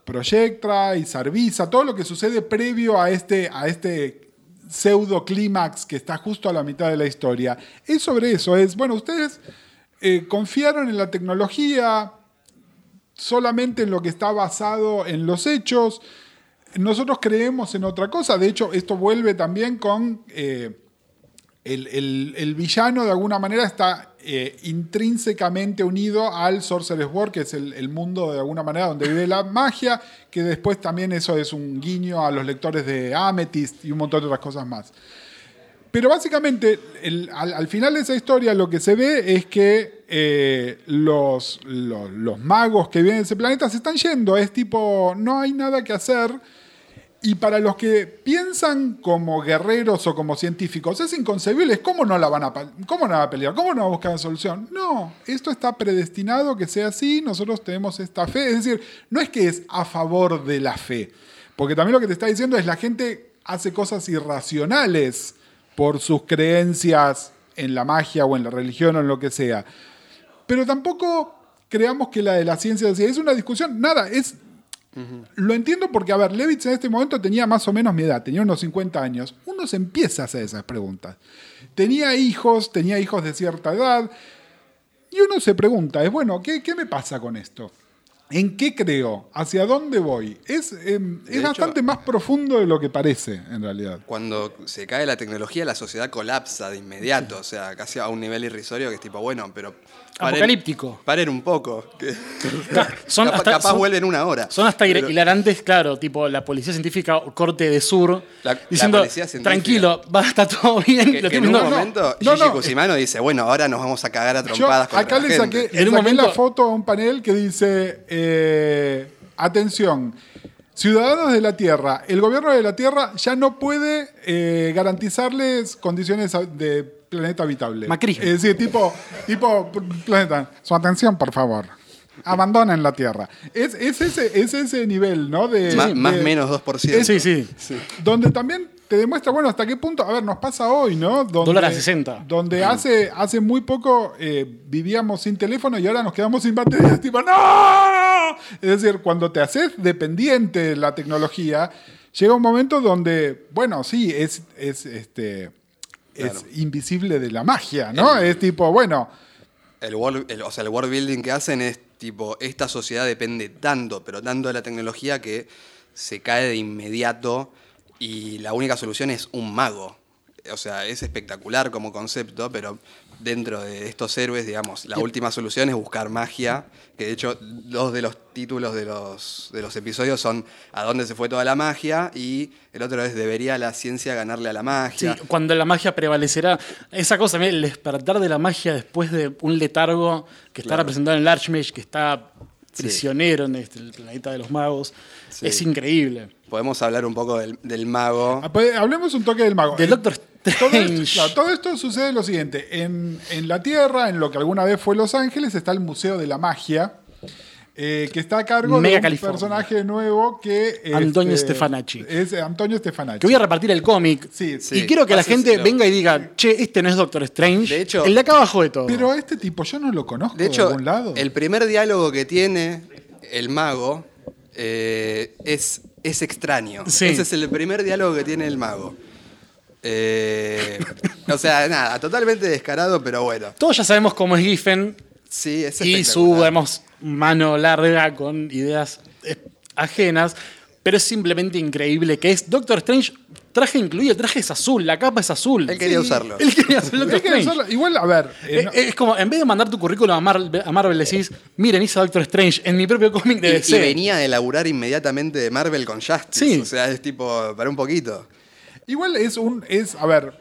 Proyectra y Sarvisa, todo lo que sucede previo a este, a este pseudo clímax que está justo a la mitad de la historia, es sobre eso. Es, bueno, ustedes eh, confiaron en la tecnología solamente en lo que está basado en los hechos. Nosotros creemos en otra cosa. De hecho, esto vuelve también con eh, el, el- el villano, de alguna manera, está eh, intrínsecamente unido al Sorcerer's World, que es el, el mundo, de alguna manera, donde vive la magia, que después también eso es un guiño a los lectores de Amethyst y un montón de otras cosas más. Pero básicamente, al, al final de esa historia lo que se ve es que eh, los, magos que viven en ese planeta se están yendo. Es tipo, no hay nada que hacer. Y para los que piensan como guerreros o como científicos, es inconcebible. ¿Cómo no la van a, cómo no van a pelear? ¿Cómo no van a buscar una solución? No, esto está predestinado que sea así, nosotros tenemos esta fe. Es decir, no es que es a favor de la fe, porque también lo que te está diciendo es la gente hace cosas irracionales por sus creencias en la magia o en la religión o en lo que sea. Pero tampoco creamos que la de la ciencia es una discusión, nada, es lo entiendo porque, a ver, Levitz en este momento tenía más o menos mi edad, tenía unos 50 años. Uno se empieza a hacer esas preguntas. Tenía hijos, tenía hijos de cierta edad, y uno se pregunta, es bueno, ¿qué, qué me pasa con esto? ¿En qué creo? ¿Hacia dónde voy? Es, eh, es hecho- bastante más profundo de lo que parece, en realidad. Cuando se cae la tecnología, la sociedad colapsa de inmediato, o sea, casi a un nivel irrisorio que es tipo, bueno, pero... Apocalíptico. Paren un poco. que- Son capaz hasta- capaz son- vuelven una hora. Son hasta Pero- hilarantes, claro, tipo la policía científica o corte de sur, La- diciendo, tranquilo, va, está todo bien. Que, lo que en un momento no, Gigi no. Cusimano dice, bueno, ahora nos vamos a cagar a Yo trompadas contra acá la le gente. saqué, le En un saqué momento- la foto a un panel que dice, eh, atención, ciudadanos de la Tierra, el gobierno de la Tierra ya no puede eh, garantizarles condiciones de planeta habitable. Macrismo. Es decir, tipo, tipo planeta, su atención, por favor. Abandonen la Tierra. Es, es ese, es ese nivel, ¿no? De, más menos 2%. Sí, sí. donde también te demuestra, bueno, hasta qué punto, a ver, nos pasa hoy, ¿no? Donde, Dólar a 60. Donde hace, hace muy poco eh, vivíamos sin teléfono y ahora nos quedamos sin batería, tipo, ¡no! Es decir, cuando te haces dependiente de la tecnología, llega un momento donde, bueno, sí, es, es, este, Claro. es invisible de la magia, ¿no? Es tipo, bueno, El world, el- o sea, el world building que hacen es tipo, esta sociedad depende tanto, pero tanto de la tecnología que se cae de inmediato y la única solución es un mago. O sea, es espectacular como concepto, pero dentro de estos héroes, digamos, la última solución es buscar magia, que de hecho dos de los títulos de los, de los episodios son ¿A dónde se fue toda la magia? y el otro es ¿Debería la ciencia ganarle a la Sí, magia? cuando la magia prevalecerá. Esa cosa, mira, el despertar de la magia después de un letargo que está Claro. representado en el Archmage, que está Sí. prisionero en este, el planeta de los magos. Sí. Es increíble. Podemos hablar un poco del, del mago. Ah, pues, Hablemos un toque del mago. Del Doctor Todo esto, claro, todo esto sucede lo siguiente. En, en la Tierra, en lo que alguna vez fue Los Ángeles, está el Museo de la Magia, eh, que está a cargo Mega de un California. personaje nuevo que... Antonio este, Stefanacci. Es Antonio Stefanacci. Que voy a repartir el cómic. Sí, Sí. y quiero que la gente venga y diga, che, este no es Doctor Strange. De hecho- el de acá abajo de todo. Pero a este tipo yo no lo conozco De de, hecho, algún lado. el primer diálogo que tiene el mago eh, es, es extraño. Sí. Ese es el primer diálogo que tiene el mago. Eh, o sea, nada, totalmente descarado, pero bueno. Todos ya sabemos cómo es Giffen Sí, es y su digamos, mano larga con ideas eh, ajenas. Pero es simplemente increíble que es Doctor Strange. Traje incluido, el traje es azul, la capa es azul. Él quería Sí. usarlo. Él quería igual, a ver, eh, no- Es como, en vez de mandar tu currículum a Marvel, a Marvel decís, miren, hice Doctor Strange en mi propio cómic de Y, DC. y venía de laburar inmediatamente de Marvel con Justice. Sí. O sea, es tipo, para un poquito. Igual es un. Es, a ver,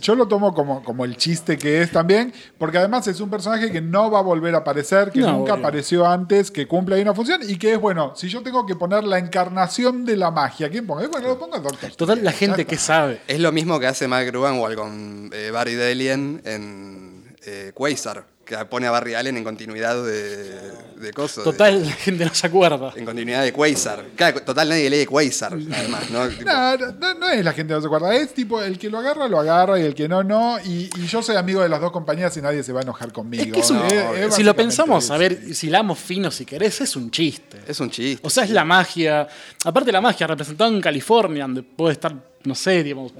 yo lo tomo como, como el chiste que es también, porque además es un personaje que no va a volver a aparecer, que No, nunca obvio. apareció antes, que cumple ahí una función y que es bueno. Si yo tengo que poner la encarnación de la magia, ¿quién pongo? Bueno, lo pongo el Doctor. Total, la gente que sabe. Es lo mismo que hace Mike Gruenwald con eh, Barry Delian en eh, Quasar, que pone a Barry Allen en continuidad de, de cosas. Total, la gente no se acuerda. En continuidad de Quasar. Claro, total, nadie lee Quasar, además, ¿no? Tipo, No, no, no es la gente que no se acuerda, es tipo el que lo agarra, lo agarra y el que no, no. Y, y yo soy amigo de las dos compañías y nadie se va a enojar conmigo. Es que es un- ¿no? Es si lo pensamos, a ver, si hilamos fino si querés, es un chiste. es un chiste. O sea, es la magia. Aparte la magia, representada en California, donde puede estar, no sé, digamos,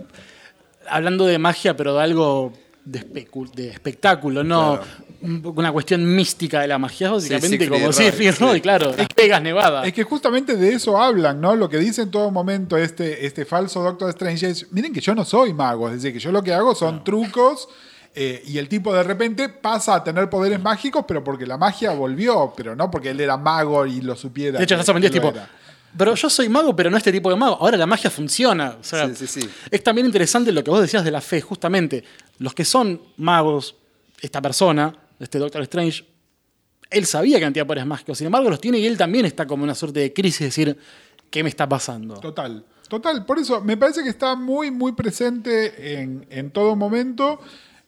hablando de magia, pero de algo de espectáculo, no un- una cuestión mística de la magia. Es básicamente Siegfried como Roy, sí. Roy, claro. Las Vegas Nevada. Es que justamente de eso hablan, ¿no? Lo que dice en todo momento este, este falso Doctor Strange es, miren que yo no soy mago, es decir, que yo lo que hago son trucos eh, y el tipo de repente pasa a tener poderes mágicos, pero porque la magia volvió, pero no porque él era mago y lo supiera. De hecho, que- ya sorprendido, que lo tipo. era. Pero yo soy mago, pero no este tipo de mago. Ahora la magia funciona. O sea, Sí, sí, sí. Es también interesante lo que vos decías de la fe, justamente. Los que son magos, esta persona, este Doctor Strange, él sabía que tenía poderes mágicos. Sin embargo, los tiene y él también está como una suerte de crisis. Es decir, qué me está pasando. Total, total. Por eso me parece que está muy, muy presente en, en todo momento.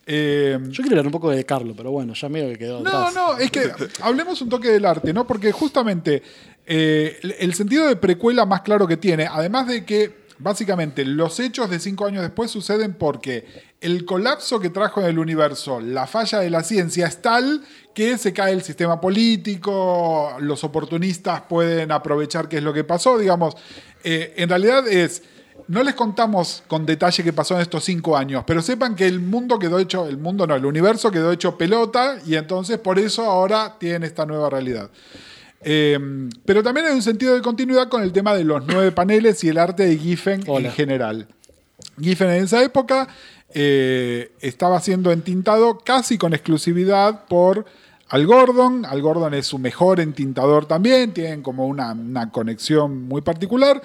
Eh, Yo quiero hablar un poco de Carlos, pero bueno, ya medio que quedó no, atrás. no, es que hablemos un toque del arte, ¿no? Porque justamente eh, el, el sentido de precuela más claro que tiene, además de que básicamente los hechos de cinco años después suceden porque el colapso que trajo en el universo, la falla de la ciencia es tal que se cae el sistema político, los oportunistas pueden aprovechar qué es lo que pasó, digamos. Eh, en realidad es no les contamos con detalle qué pasó en estos cinco años, pero sepan que el mundo quedó hecho, el mundo no, el universo quedó hecho pelota y entonces por eso ahora tienen esta nueva realidad. Eh, pero también hay un sentido de continuidad con el tema de los nueve paneles y el arte de Giffen Hola. en general. Giffen en esa época eh, estaba siendo entintado casi con exclusividad por Al Gordon. Al Gordon es su mejor entintador también, tienen como una, una conexión muy particular.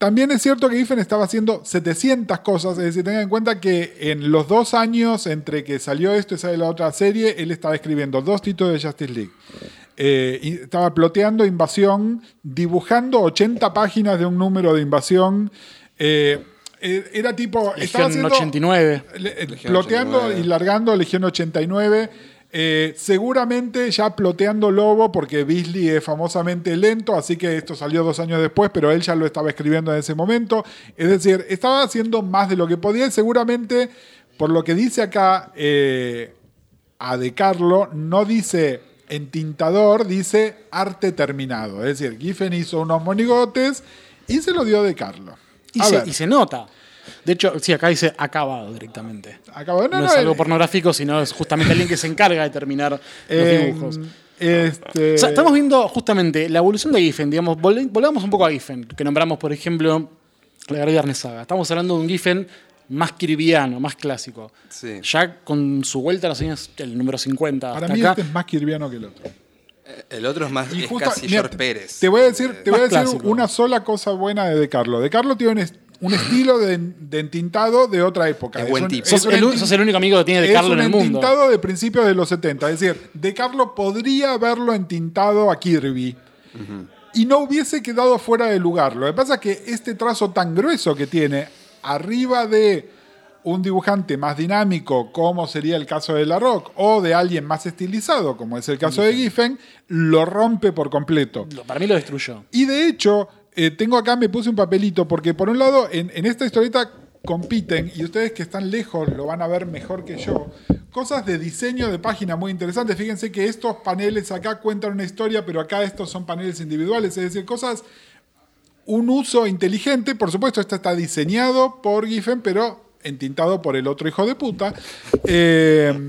También es cierto que Giffen estaba haciendo 700 cosas, es decir, tengan en cuenta que en los dos años entre que salió esto y sale la otra serie, él estaba escribiendo dos títulos de Justice League. Eh, estaba ploteando Invasión, dibujando 80 páginas de un número de Invasión. Eh, eh, era tipo. estaba Legión haciendo- 89. le- eh, Legión ploteando 89. y largando Legión 89. eh, seguramente ya ploteando Lobo, porque Beasley es famosamente lento, así que esto salió dos años después, pero él ya lo estaba escribiendo en ese momento. Es decir, estaba haciendo más de lo que podía y seguramente, por lo que dice acá eh, a De Carlo, no dice entintador, dice arte terminado. Es decir, Giffen hizo unos monigotes y se lo dio De Carlo. Y se, ver, y se nota. De hecho, sí, acá dice acabado directamente. acabó- No, no, es no, algo eh, pornográfico, sino es justamente alguien que se encarga de terminar los eh, dibujos. Este, O sea, estamos viendo justamente la evolución de Giffen, digamos, vol- volvamos un poco a Giffen, que nombramos, por ejemplo, la Guerra de Saga. Estamos hablando de un Giffen más kirviano, más clásico. Sí. Ya con su vuelta a los años, el número 50 Para hasta mí acá, este es más kirviano que el otro. El otro es más Y es justo- casi mira, George Pérez. Te voy a decir, te voy a decir clásico. una sola cosa buena de De Carlo. De Carlo tiene un, est- un estilo de, de entintado de otra época. Es buen un- tipo. sos, un el, entin- sos el único amigo que tiene de es Carlo un en el mundo. entintado de principios de los 70. Es decir, De Carlo podría haberlo entintado a Kirby. Y no hubiese quedado fuera de lugar. Lo que pasa es que este trazo tan grueso que tiene arriba de un dibujante más dinámico, como sería el caso de La Rock, o de alguien más estilizado, como es el caso de Giffen, lo rompe por completo. Lo- Para mí lo destruyó. Y de hecho, eh, tengo acá, me puse un papelito, porque por un lado, en, en esta historieta compiten, y ustedes que están lejos lo van a ver mejor que yo, cosas de diseño de página muy interesantes. Fíjense que estos paneles acá cuentan una historia, pero acá estos son paneles individuales, es decir, cosas, un uso inteligente. Por supuesto, esto está diseñado por Giffen, pero entintado por el otro hijo de puta. Eh,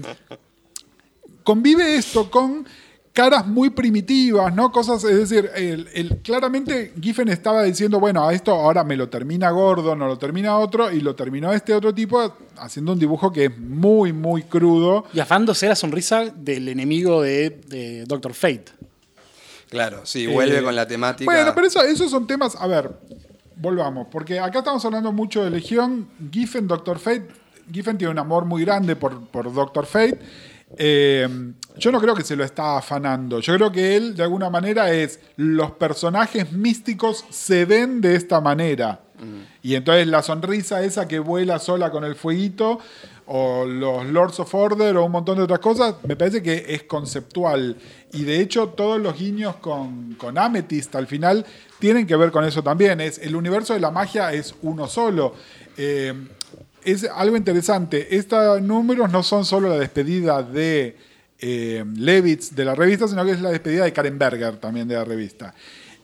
convive esto con caras muy primitivas, ¿no? Cosas, es decir, el- claramente Giffen estaba diciendo, bueno, a esto ahora me lo termina Gordon o lo termina otro, y lo terminó este otro tipo haciendo un dibujo que es muy, muy crudo. Y afanándose la sonrisa del enemigo de, de Doctor Fate. Claro, sí, vuelve Eh, con la temática. Bueno, pero eso, esos son temas, a ver, volvamos, porque acá estamos hablando mucho de Legión, Giffen, Doctor Fate. Giffen tiene un amor muy grande por, por Doctor Fate. Eh, yo no creo que se lo está afanando. Yo creo que él, de alguna manera, es los personajes místicos se ven de esta manera. Y entonces la sonrisa esa que vuela sola con el fueguito, o los Lords of Order, o un montón de otras cosas, me parece que es conceptual. Y de hecho, todos los guiños con, con Amethyst al final tienen que ver con eso también. Es, el universo de la magia es uno solo. Eh, es algo interesante. Estos números no son solo la despedida de eh, Levitz de la revista, sino que es la despedida de Karen Berger también de la revista.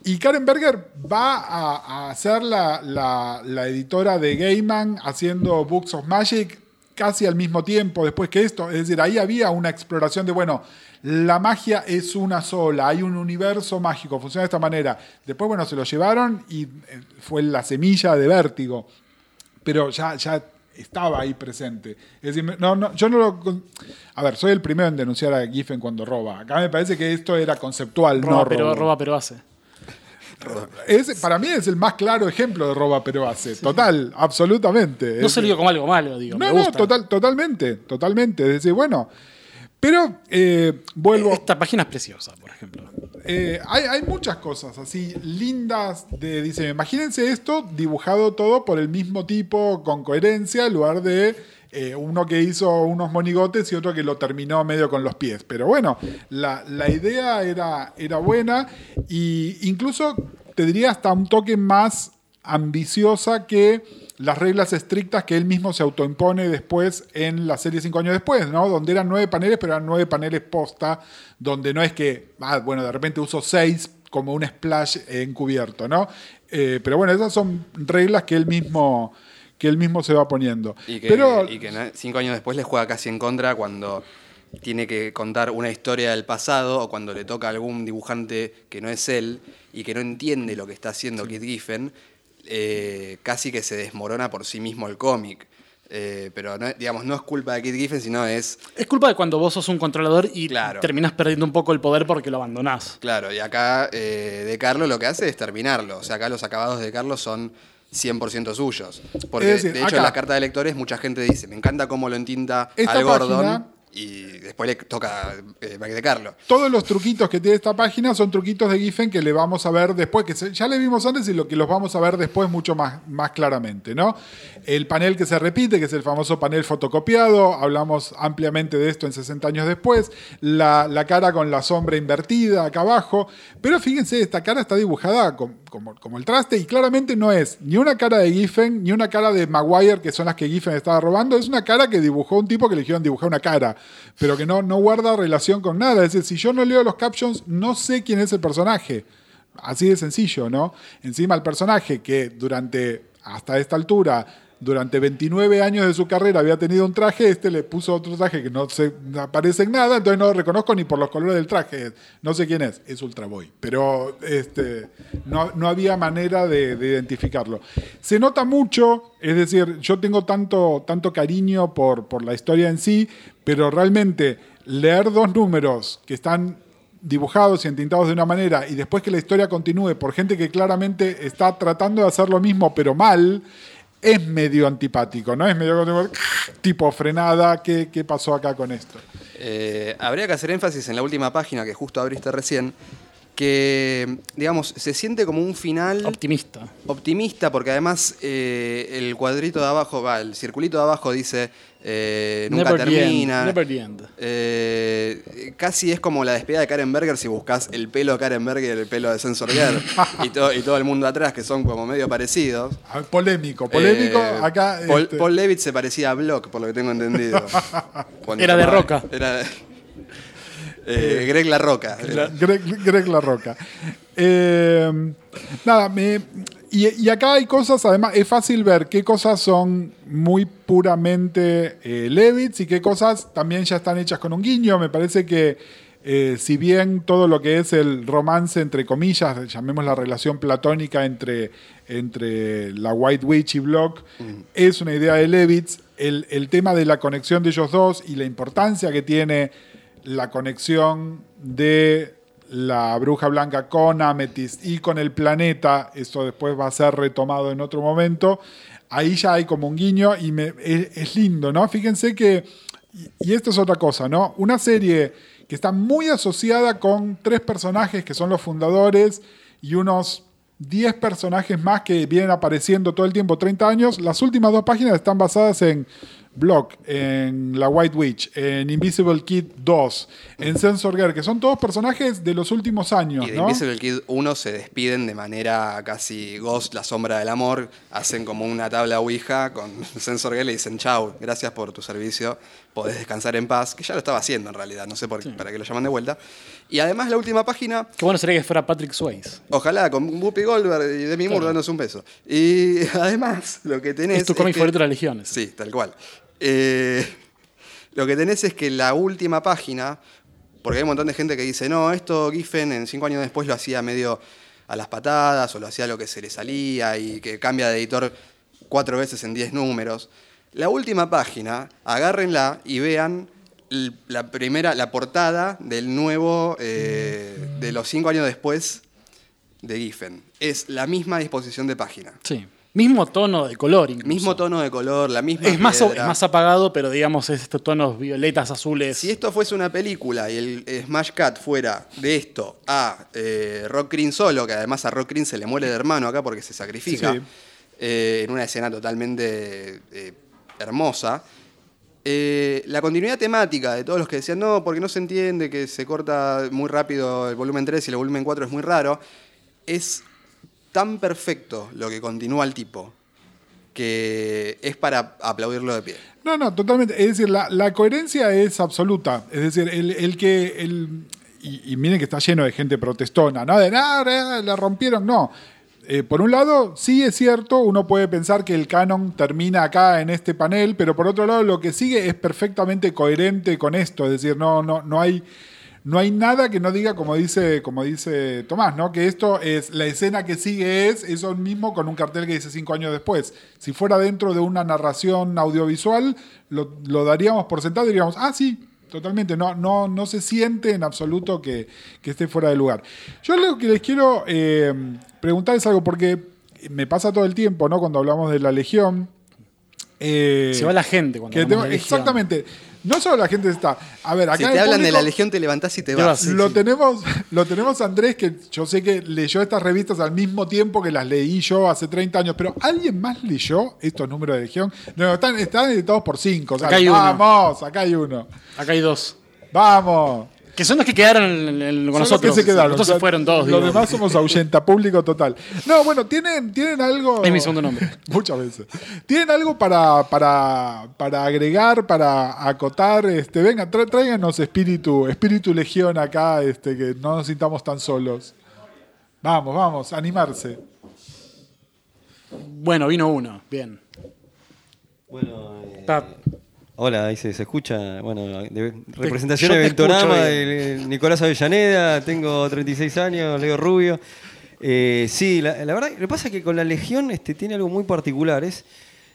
Y Karen Berger va a, a ser la, la- la editora de Gaiman haciendo Books of Magic casi al mismo tiempo después que esto. Es decir, ahí había una exploración de, bueno, la magia es una sola, hay un universo mágico, funciona de esta manera. Después, bueno, se lo llevaron y eh, fue la semilla de vértigo pero ya, ya estaba ahí presente. Es decir, no, no, yo no lo. A ver, soy el primero en denunciar a Giffen cuando roba. Acá me parece que esto era conceptual, Roba, no pero, roba, pero hace. Es, para mí es el más claro ejemplo de roba, pero hace. Total, absolutamente. No se lo digo como algo malo, digo. no, me no, total, totalmente, totalmente. Es decir, bueno, Pero eh, vuelvo. Esta página es preciosa, por ejemplo. Eh, hay, hay muchas cosas así lindas de diseño. Imagínense esto dibujado todo por el mismo tipo, con coherencia, en lugar de eh, uno que hizo unos monigotes y otro que lo terminó medio con los pies. Pero bueno, la, la idea era, era buena y incluso te diría hasta un toque más ambiciosa que las reglas estrictas que él mismo se autoimpone después en la serie cinco años después, ¿no? Donde eran nueve paneles, pero eran nueve paneles posta, donde no es que, ah, bueno, de repente uso seis como un splash encubierto, ¿no? Eh, pero bueno, esas son reglas que él mismo que él mismo se va poniendo. Y que, pero y que cinco años después le juega casi en contra cuando tiene que contar una historia del pasado o cuando le toca a algún dibujante que no es él y que no entiende lo que está haciendo Kit Giffen, eh, casi que se desmorona por sí mismo el cómic. Eh, pero no, digamos, no es culpa de Kit Giffen, sino es Es culpa de cuando vos sos un controlador y Claro. terminás perdiendo un poco el poder porque lo abandonás. Claro, y acá eh, De Carlos lo que hace es terminarlo. O sea, acá los acabados de Carlos son 100% suyos. Porque, decir, de hecho, acá- en la carta de lectores mucha gente dice, me encanta cómo lo entinta Esta al Gordon. página- Y después le toca eh, De Carlos. todos los truquitos que tiene esta página son truquitos de Giffen que le vamos a ver después, que ya le vimos antes y lo que los vamos a ver después mucho más, más claramente, ¿no? El panel que se repite, que es el famoso panel fotocopiado, hablamos ampliamente de esto en 60 años después, la, la cara con la sombra invertida acá abajo, pero fíjense, esta cara está dibujada com- como, como el traste y claramente no es ni una cara de Giffen, ni una cara de Maguire, que son las que Giffen estaba robando, es una cara que dibujó un tipo que le dijeron dibujar una cara, pero que no, no guarda relación con nada. Es decir, si yo no leo los captions, no sé quién es el personaje. Así de sencillo, ¿no? Encima el personaje que durante, hasta esta altura, durante 29 años de su carrera había tenido un traje, este le puso otro traje que no, se, aparece en nada, entonces no lo reconozco ni por los colores del traje. No sé quién es, es Ultra Boy. Pero este, no, no había manera de, de identificarlo. Se nota mucho, es decir, yo tengo tanto, tanto cariño por, por la historia en sí, pero realmente leer dos números que están dibujados y entintados de una manera y después que la historia continúe por gente que claramente está tratando de hacer lo mismo pero mal, es medio antipático, ¿no? Es medio tipo frenada, ¿qué, qué pasó acá con esto? Eh, habría que hacer énfasis en la última página que justo abriste recién, que, digamos, se siente como un final Optimista. optimista, porque además eh, el cuadrito de abajo, va, el circulito de abajo dice eh, nunca Never the end, termina. never the end. Eh, casi es como la despedida de Karen Berger si buscas el pelo de Karen Berger y el pelo de Sensor Girl y, to- y todo el mundo atrás, que son como medio parecidos. Polémico, polémico. Eh, acá. Paul, este, Paul Levitt se parecía a Block, por lo que tengo entendido. Cuando Era de Roca. Era eh, Greg La Roca. Greg, Greg La Roca. Eh, nada, me, y, y acá hay cosas, además, es fácil ver qué cosas son muy puramente eh, Levitz y qué cosas también ya están hechas con un guiño. Me parece que, eh, si bien todo lo que es el romance, entre comillas, llamemos la relación platónica entre, entre la White Witch y Block, es una idea de Levitz. El, el tema de la conexión de ellos dos y la importancia que tiene la conexión de la bruja blanca con Amethyst y con el planeta, esto después va a ser retomado en otro momento, ahí ya hay como un guiño y es, es lindo, ¿no? Fíjense que, y esto es otra cosa, ¿no? Una serie que está muy asociada con tres personajes que son los fundadores y unos 10 personajes más que vienen apareciendo todo el tiempo, 30 años, las últimas dos páginas están basadas en Block, en La White Witch, en Invisible Kid 2, en Sensor Girl, que son todos personajes de los últimos años, Y de ¿no? Invisible Kid 1 se despiden de manera casi Ghost, la sombra del amor. Hacen como una tabla Ouija con Sensor Girl y dicen, chau, gracias por tu servicio, podés descansar en paz, que ya lo estaba haciendo en realidad, no sé por, para qué lo llaman de vuelta. Y además la última página, Qué bueno sería que fuera Patrick Swayze. ojalá con Whoopi Goldberg y Demi Moore Claro. dándose un beso. Y además lo que tenés... Es tu cómic favorito de las legiones. Sí, tal cual. Eh, lo que tenés es que la última página, porque hay un montón de gente que dice, no, esto Giffen en cinco años después lo hacía medio a las patadas o lo hacía lo que se le salía y que cambia de editor cuatro veces en diez números. La última página, agárrenla y vean la primera, la portada del nuevo, eh, de los cinco años después de Giffen. Es la misma disposición de página. Sí. Mismo tono de color, incluso. Mismo tono de color, la misma. Es más, piedra. es más apagado, pero digamos, es estos tonos violetas, azules. Si esto fuese una película y el eh, Smash Cat fuera de esto a eh, Rock Green solo, que además a Rock Green se le muere de hermano acá porque se sacrifica, Sí. eh, en una escena totalmente eh, hermosa, eh, la continuidad temática de todos los que decían no, porque no se entiende que se corta muy rápido el volumen 3 y el volumen 4 es muy raro, es tan perfecto lo que continúa el tipo que es para aplaudirlo de pie. No, no, totalmente. Es decir, la, coherencia es absoluta. Es decir, el, el que. El, y, y miren que está lleno de gente protestona, ¿no? De nada, la rompieron. No. Eh, por un lado, sí es cierto, uno puede pensar que el canon termina acá en este panel, pero por otro lado, lo que sigue es perfectamente coherente con esto. Es decir, no, no, no hay. No hay nada que no diga, como dice, como dice Tomás, ¿no? Que esto es, la escena que sigue es eso mismo con un cartel que dice cinco años después. Si fuera dentro de una narración audiovisual, lo, lo daríamos por sentado y diríamos, ah, sí, totalmente. No, no, no se siente en absoluto que, que esté fuera de lugar. Yo lo que les quiero eh, preguntar es algo, porque me pasa todo el tiempo, ¿no? Cuando hablamos de la Legión. eh, Se va la gente cuando que hablamos tengo- de Legión. Exactamente. No solo la gente está. A ver, acá Si el te hablan de la Legión, te levantás y te vas. Sí, lo, sí. Tenemos, lo tenemos a Andrés, que yo sé que leyó estas revistas al mismo tiempo que las leí yo hace 30 años, pero ¿alguien más leyó estos números de Legión? No, están, están editados por 5. Acá hay uno. vamos, acá hay uno. Acá hay dos. Vamos. Que son los que quedaron en- en- con Son los nosotros. que se quedaron. Nosotros O sea, se fueron todos. Los digo. demás somos ahuyenta público total. No, bueno, tienen, tienen algo. Es mi segundo nombre. Muchas veces. ¿Tienen algo para, para, para agregar, para acotar? Este, venga, tra- tráiganos espíritu, espíritu legión acá, este, que no nos sintamos tan solos. Vamos, vamos, animarse. Bueno, vino uno. Bien. Bueno, eh, Está- hola, ahí se, se escucha. Bueno, de- representación de Ventorama, de Nicolás Avellaneda, tengo 36 años, Leo Rubio. Eh, sí, la, la verdad, lo que pasa es que con la Legión este, tiene algo muy particular. Es,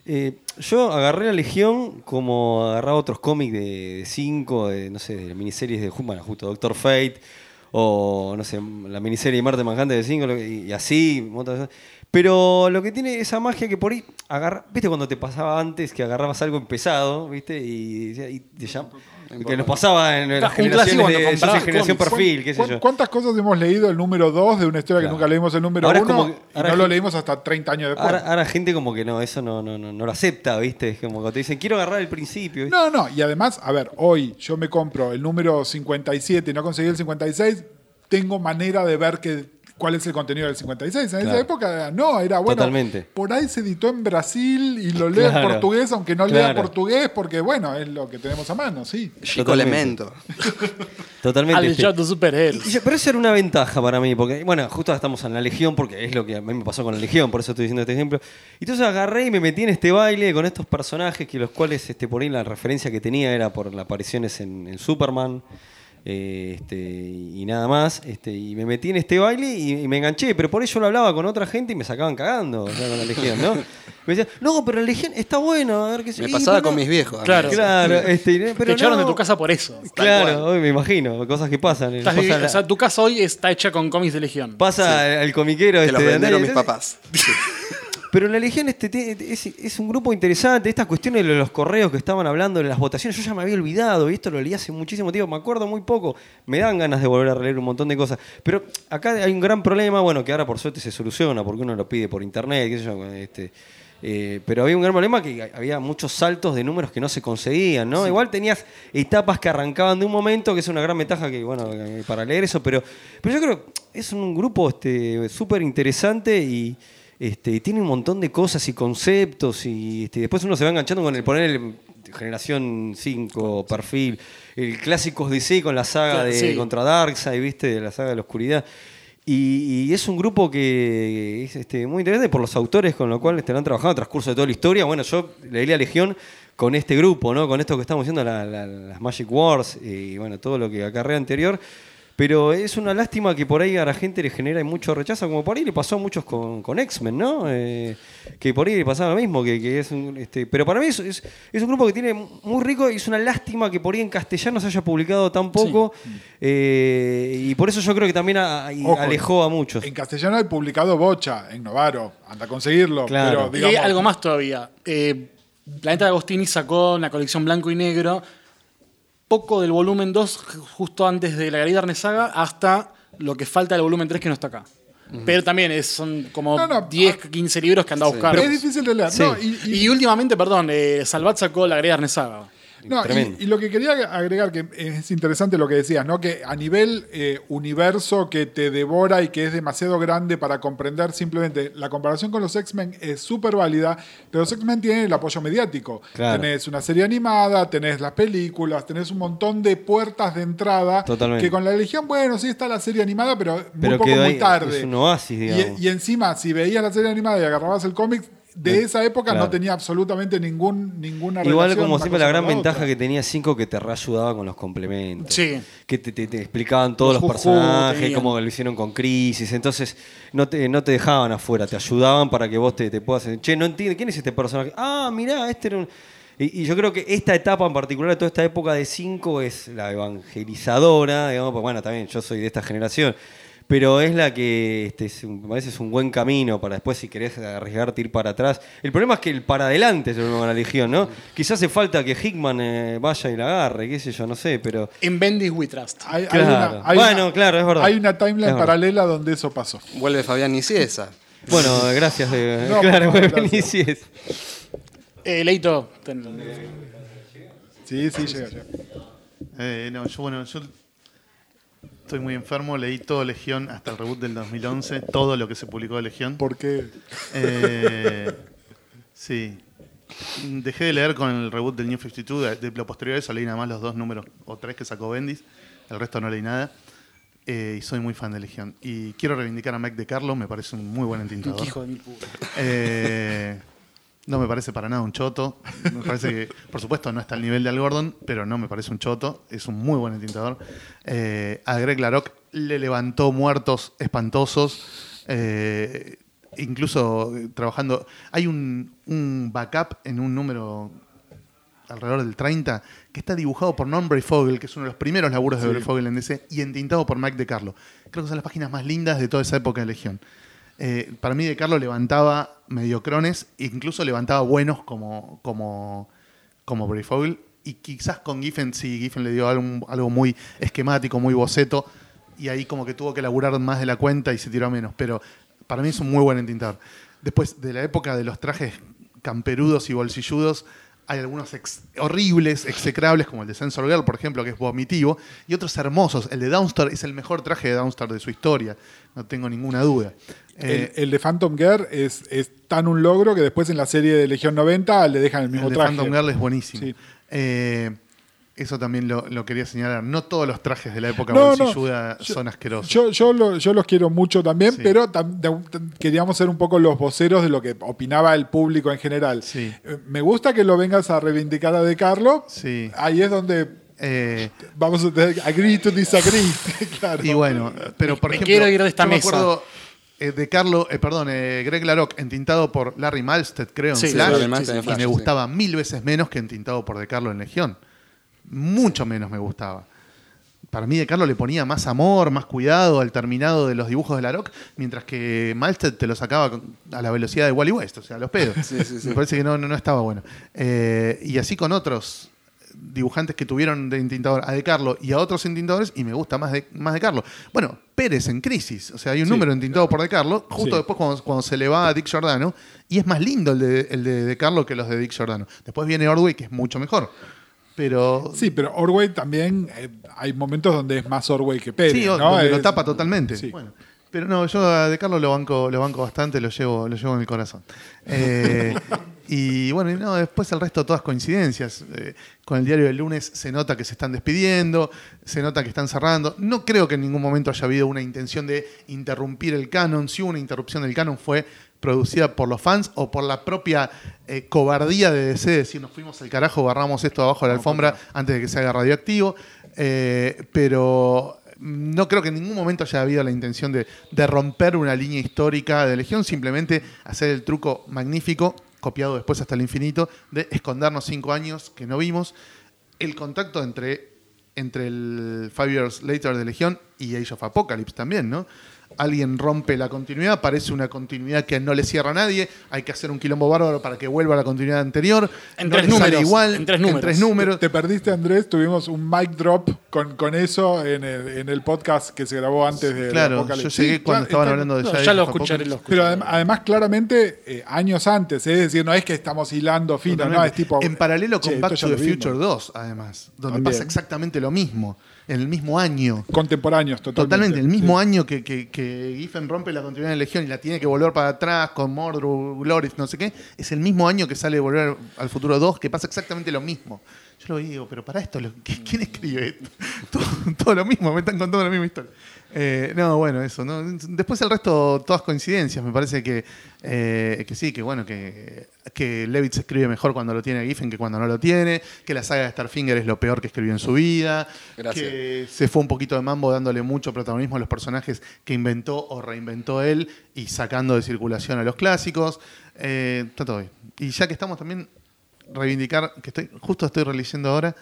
eh, yo agarré la Legión como agarraba otros cómics de 5, de, no sé, de miniseries de bueno, justo Doctor Fate, o no sé, la miniserie de Marte Manjante de 5, y, y así, cosas. Pero lo que tiene esa magia que por ahí agarra, ¿viste cuando te pasaba antes que agarrabas algo empezado, ¿viste? Y, y te llam- que nos pasaba en las Un clásico generaciones cuando de yo soy comprabas generación perfil, qué sé ¿Cuán- yo. ¿Cuántas cosas hemos leído el número 2 de una historia que nunca leímos el número Ahora es 1 como que- y no lo leímos hasta 30 años después? Ahora, ahora gente como que no, eso no, no, no, no lo acepta, ¿viste? Es como cuando te dicen, quiero agarrar el principio. ¿viste? No, no, y además, a ver, hoy yo me compro el número 57 y no conseguí el 56, tengo manera de ver que, cuál es el contenido del 56. En esa época no, era bueno. Totalmente. Por ahí se editó en Brasil y lo leo en portugués, aunque no lea Claro. portugués, porque bueno, es lo que tenemos a mano, sí. Chico. Elemento. Totalmente. Al este. superhéroes. Pero eso era una ventaja para mí, porque, bueno, justo estamos en la Legión, porque es lo que a mí me pasó con la Legión, por eso estoy diciendo este ejemplo. Y entonces agarré y me metí en este baile con estos personajes, que los cuales, este, por ahí la referencia que tenía era por las apariciones en, en Superman. Eh, este, y nada más, este, y me metí en este baile y, y me enganché, pero por eso lo hablaba con otra gente y me sacaban cagando o sea, con la Legión, ¿no? Me decían, no, pero la Legión está bueno, a ver qué sé Me pasaba con no". mis viejos. Claro. Claro, este, pero Te echaron no. de tu casa por eso. Claro, hoy me imagino, cosas que pasan. Estás Pasa la- o sea, tu casa hoy está hecha con cómics de Legión. Pasa al comiquero Que este, vendieron mis papás. Pero la Legión este, es, es un grupo interesante. Estas cuestiones de los correos que estaban hablando, de las votaciones, yo ya me había olvidado. Y esto lo leí hace muchísimo tiempo. Me acuerdo muy poco. Me dan ganas de volver a releer un montón de cosas. Pero acá hay un gran problema, bueno, que ahora por suerte se soluciona porque uno lo pide por internet, qué sé yo. Este, eh, pero había un gran problema que había muchos saltos de números que no se conseguían, ¿no? Igual tenías etapas que arrancaban de un momento, que es una gran ventaja que, bueno, para leer eso, pero, pero yo creo que es un grupo este, súper interesante y, este, tiene un montón de cosas y conceptos y este, después uno se va enganchando con el poner el generación 5, perfil, el clásicos DC con la saga Claro, de sí. contra Darkseid, ¿viste? De la saga de la oscuridad. Y, y es un grupo que es este, muy interesante por los autores con los cuales estarán trabajando a transcurso de toda la historia. Bueno, yo leí la Legión con este grupo, ¿no? Con esto que estamos haciendo, la- la- las Magic Wars y bueno, todo lo que acarrea anterior. Pero es una lástima que por ahí a la gente le genera mucho rechazo, como por ahí le pasó a muchos con, con X-Men, ¿no? Eh, que por ahí le pasaba lo mismo, que, que es un, este, pero para mí es, es- es un grupo que tiene muy rico y es una lástima que por ahí en castellano se haya publicado tan poco eh, y por eso yo creo que también a- y Ojo, alejó a muchos. En castellano hay publicado Bocha, en Novaro. Anda a conseguirlo. Claro. Pero, Y algo más todavía. Eh, Planeta de Agostini sacó una colección blanco y negro, poco del volumen 2, justo antes de la Garida Arnesaga, hasta lo que falta del volumen 3 que no está acá. Pero también es- son como No, no, 10, 15 libros que anda a buscar. Es difícil de leer. No, y- y- Y últimamente, perdón, eh, Salvat sacó la Garida Arnesaga. No, Tremendo. y, y lo que quería agregar, que es interesante lo que decías, ¿no? Que a nivel eh, universo que te devora y que es demasiado grande para comprender simplemente la comparación con los X-Men es súper válida, pero los X-Men tienen el apoyo mediático. Claro. Tenés una serie animada, tenés las películas, tenés un montón de puertas de entrada. Totalmente. Que con la Legión, bueno, sí está la serie animada, pero muy Pero poco, muy ahí, tarde. es un oasis, digamos. Y, y encima, si veías la serie animada y agarrabas el cómic, de esa época Claro. no tenía absolutamente ningún, ninguna Igual relación como siempre la gran la ventaja que tenía 5 que te reayudaba con los complementos. Sí. Que te, te- te explicaban todos Los personajes, cómo lo hicieron con Crisis. Entonces no te, no te dejaban afuera, te ayudaban para que vos te, te puedas... Che, no entiendo, ¿quién es este personaje? Ah, mirá, este era un... Y, y yo creo que esta etapa en particular, toda esta época de 5 es la evangelizadora, digamos, pues bueno, también yo soy de esta generación, pero es la que este, es un- me parece es un buen camino para después si querés arriesgarte ir para atrás. El problema es que el para adelante es el problema con la Legión, ¿no? Quizás hace falta que Hickman eh, vaya y la agarre, qué sé yo, no sé, pero... En Bendis We Trust. Hay, hay Claro. una, hay Bueno, una- claro, es verdad. Hay una timeline Es verdad. paralela donde eso pasó. Vuelve Fabián Niciesa. Bueno, gracias. eh, No, claro, gracias. Vinicius. Eh, Leito, ten- Sí, sí, llega, llega. Eh, no, yo, bueno, yo estoy muy enfermo, leí todo Legión hasta el reboot del 2011, todo lo que se publicó de Legión. Porque Eh, sí. Dejé de leer con el reboot del New 52, de, de lo posterior a eso leí nada más los dos números o tres que sacó Bendis, el resto no leí nada. Eh, y soy muy fan de Legión. Y quiero reivindicar a Mike de Carlo, me parece un muy buen entintador. hijo de mi puta. Eh, no me parece para nada un choto. Me parece que, por supuesto, no está al nivel de Al Gordon, pero no me parece un choto. Es un muy buen entintador. Eh, a Greg Larock le levantó muertos espantosos. eh, incluso trabajando. Hay un, un backup en un número alrededor del 30 que está dibujado por Norm Breyfogle, que es uno de los primeros laburos de Breyfogle en DC, y entintado por Mike De Carlo. Creo que son las páginas más lindas de toda esa época de Legión. Eh, para mí De Carlo levantaba mediocrones, incluso levantaba buenos como, como, como y quizás con Giffen, sí, Giffen le dio algo, algo muy esquemático, muy boceto, y ahí como que tuvo que laburar más de la cuenta y se tiró a menos, pero para mí es un muy buen entintador. Después de la época de los trajes camperudos y bolsilludos, hay algunos ex- horribles, execrables, como el de Sensor Girl, por ejemplo, que es vomitivo, y otros hermosos. El de Downstar es el mejor traje de Downstar de su historia, no tengo ninguna duda. Eh, el, el de Phantom Girl es, es tan un logro que después en la serie de Legión 90 le dejan el mismo el de traje. Phantom Girl es buenísimo. Sí. Eh, eso también lo, lo quería señalar. No todos los trajes de la época No, no. bolsilluda Yo- son asquerosos. Yo, yo, lo- yo los quiero mucho también, Sí. pero tam- de- queríamos ser un poco los voceros de lo que opinaba el público en general. Sí. Eh, Me gusta que lo vengas a reivindicar a De Carlo. Sí. Ahí es donde Eh, vamos a agree to disagree. claro. Y bueno, pero por Me ejemplo, quiero ir de esta yo me mesa. acuerdo eh, de Carlo, eh, perdón, eh, Greg Larock, entintado por Larry Malstead, creo, en Sí, Flash, Malstead en y me sí. gustaba mil veces menos que entintado por De Carlo en Legión. Mucho menos me gustaba. Para mí De Carlo le ponía más amor, más cuidado al terminado de los dibujos de Larock, mientras que Malstead te lo sacaba a la velocidad de Wally West, o sea, a los pedos. Sí, sí, sí. Me parece que no, no, no estaba bueno. Eh, y así con otros dibujantes que tuvieron de entintador a De Carlo y a otros entintadores y me gusta más de, más de Carlo. Bueno, Pérez en Crisis, o sea, hay un Sí. número entintado por De Carlo, justo Sí. después cuando, cuando se le va a Dick Giordano y es más lindo el de, el de De Carlo que los de Dick Giordano. Después viene Ordway que es mucho mejor. Pero Sí, pero Orway también eh, hay momentos donde es más Orway que Pérez. Sí, lo tapa totalmente. Sí. Bueno, pero no, yo a De Carlos lo banco, lo banco bastante, lo llevo, lo llevo en el corazón. Eh, y bueno, y no, después el resto todas coincidencias. Eh, con el diario del lunes se nota que se están despidiendo, se nota que están cerrando. No creo que en ningún momento haya habido una intención de interrumpir el canon. Si hubo una interrupción del canon fue producida por los fans o por la propia eh, cobardía de DC, de decir nos fuimos al carajo, barramos esto abajo de la alfombra antes de que se haga radioactivo. Eh, pero no creo que en ningún momento haya habido la intención de, de romper una línea histórica de Legión, simplemente hacer el truco magnífico, copiado después hasta el infinito, de escondernos cinco años que no vimos. El contacto entre, entre el Five Years Later de Legión y Age of Apocalypse también, ¿no? Alguien rompe la continuidad, parece una continuidad que no le cierra a nadie, hay que hacer un quilombo bárbaro para que vuelva a la continuidad anterior. En no tres números, igual, en tres números. números. Te perdiste, Andrés. Tuvimos un mic drop con, con eso en el, en el podcast que se grabó antes de Claro, yo llegué Sí, cuando claro, estaban está- hablando de No, ya lo escucharé, lo. Pero escucharé. adem- además, claramente, eh, años antes, es decir, no es que estamos hilando fino, no, es tipo. en paralelo con che, Back to the. Future 2, además, donde También. pasa exactamente lo mismo, en el mismo año. Contemporáneos, totalmente. Totalmente, el mismo Sí. año que, que, que Giffen rompe la continuidad de Legión y la tiene que volver para atrás con Mordru, Gloris, no sé qué, es el mismo año que sale Volver al Futuro 2, que pasa exactamente lo mismo. Yo lo digo, pero para esto, lo- ¿qui- ¿quién escribe esto? todo, todo lo mismo, me están contando la misma historia. Eh, no, bueno, eso. ¿no? Después el resto, todas coincidencias. Me parece que, eh, que sí, que bueno, que, que Levitz escribe mejor cuando lo tiene a Giffen que cuando no lo tiene, que la saga de Starfinger es lo peor que escribió en su vida, Gracias. que se fue un poquito de mambo dándole mucho protagonismo a los personajes que inventó o reinventó él y sacando de circulación a los clásicos. Eh, está todo bien. Y ya que estamos también reivindicar, que estoy, justo estoy releyendo ahora,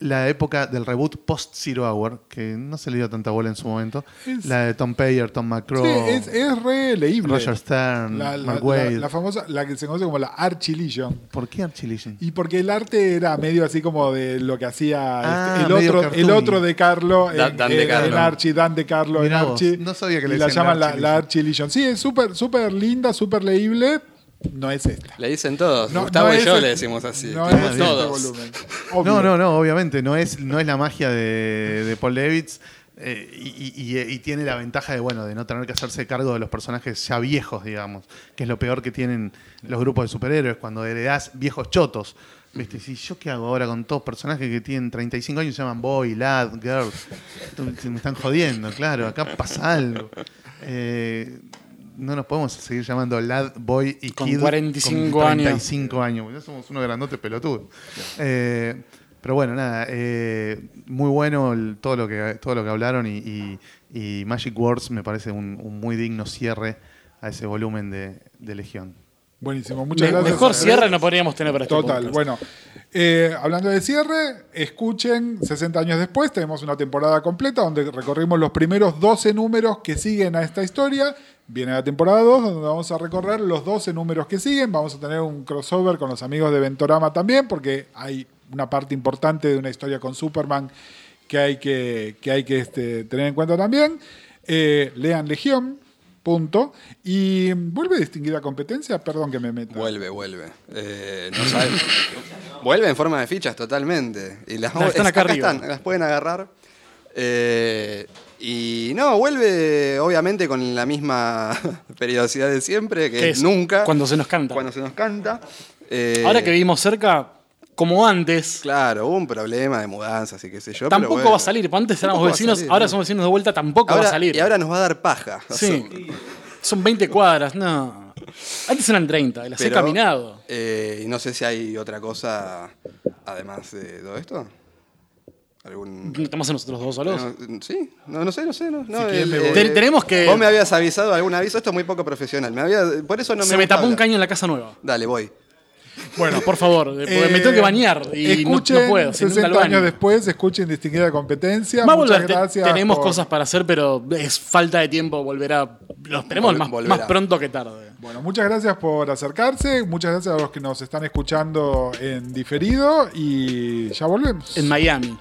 la época del reboot post Zero Hour, que no se le dio tanta bola en su momento. Es- la de Tom Payer, Tom McCraw, Sí, es, es re leíble. Roger Stern, La, la- Mark la- Waid. la famosa, la que se conoce como la Archie Legion. ¿Por qué Archie Legion? Y porque el arte era medio así como de lo que hacía Ah, este, el, otro, el otro de Carlo en, Da- de en- Carlo. en Archie, Dan de Carlo Mirá en vos, Archie. no sabía que le y la llaman la Legion. Sí, es súper súper linda, súper leíble. No es esta. Le dicen todos. No, Gustavo no y es yo el- le decimos así. No es este todos. volumen. Obvio. No, no, no, obviamente, no es, no es la magia de, de Paul Levitz. eh, y, y- y tiene la ventaja de bueno de no tener que hacerse cargo de los personajes ya viejos, digamos, que es lo peor que tienen los grupos de superhéroes cuando heredás viejos chotos. ¿Viste? Si yo qué hago ahora con todos personajes que tienen 35 años y se llaman boy, lad, girl. Me están jodiendo, claro, acá pasa algo. Eh, no nos podemos seguir llamando lad, boy y Con kid 45 con años. 35 años. porque ya somos unos grandotes pelotudos. Eh, pero bueno, nada, eh, muy bueno el- todo, lo que, todo lo que hablaron y, y- y Magic Words me parece un, un muy digno cierre a ese volumen de, de Legión. Buenísimo, muchas Me- gracias. mejor Andrés. cierre no podríamos tener para este Total, podcast. bueno. Eh, hablando de cierre, escuchen 60 años después, tenemos una temporada completa donde recorrimos los primeros 12 números que siguen a esta historia. Viene la temporada 2, donde vamos a recorrer los 12 números que siguen. Vamos a tener un crossover con los amigos de Ventorama también, porque hay una parte importante de una historia con Superman que hay que, que, hay que este, tener en cuenta también. Eh, lean Legión, punto. Y vuelve distinguida competencia, perdón que me meta. Vuelve, vuelve. Eh, no sabe- vuelve en forma de fichas totalmente. Y las, Las están acá arriba. están, las pueden agarrar. Eh, y no, vuelve obviamente con la misma periodicidad de siempre, que Que es es nunca. cuando se nos canta. Cuando se nos canta. Eh, Ahora que vivimos cerca, como antes, Claro, hubo un problema de mudanzas y qué sé yo. pero tampoco bueno. va a salir. Porque Antes éramos vecinos, salir, ahora no. somos vecinos de vuelta, tampoco Ahora- va a salir. Y ahora nos va a dar paja. Sí. Son 20 cuadras, no. Antes eran 30, y las he pero, caminado. eh, y no sé si hay otra cosa además de todo esto. ¿Algún, Estamos nosotros dos solos. No, sí, no, no sé, no sé. No, el, eh, Ten- tenemos que- Vos me habías avisado algún aviso, esto es muy poco profesional. Me había, por eso no me Se me tapó un caño en la casa nueva. Dale, voy. Bueno, Por favor, eh, porque me Eh, tengo que bañar y escuchen no, puedo. se inunda 60 el baño. años después, escuchen Distinguida Competencia. Va a Muchas volver, te- gracias. tenemos por- cosas para hacer, pero es falta de tiempo. Volverá. Lo esperemos más, volverá. más pronto que tarde. Bueno, muchas gracias por acercarse. Muchas gracias a los que nos están escuchando en diferido. Y ya volvemos. En Miami.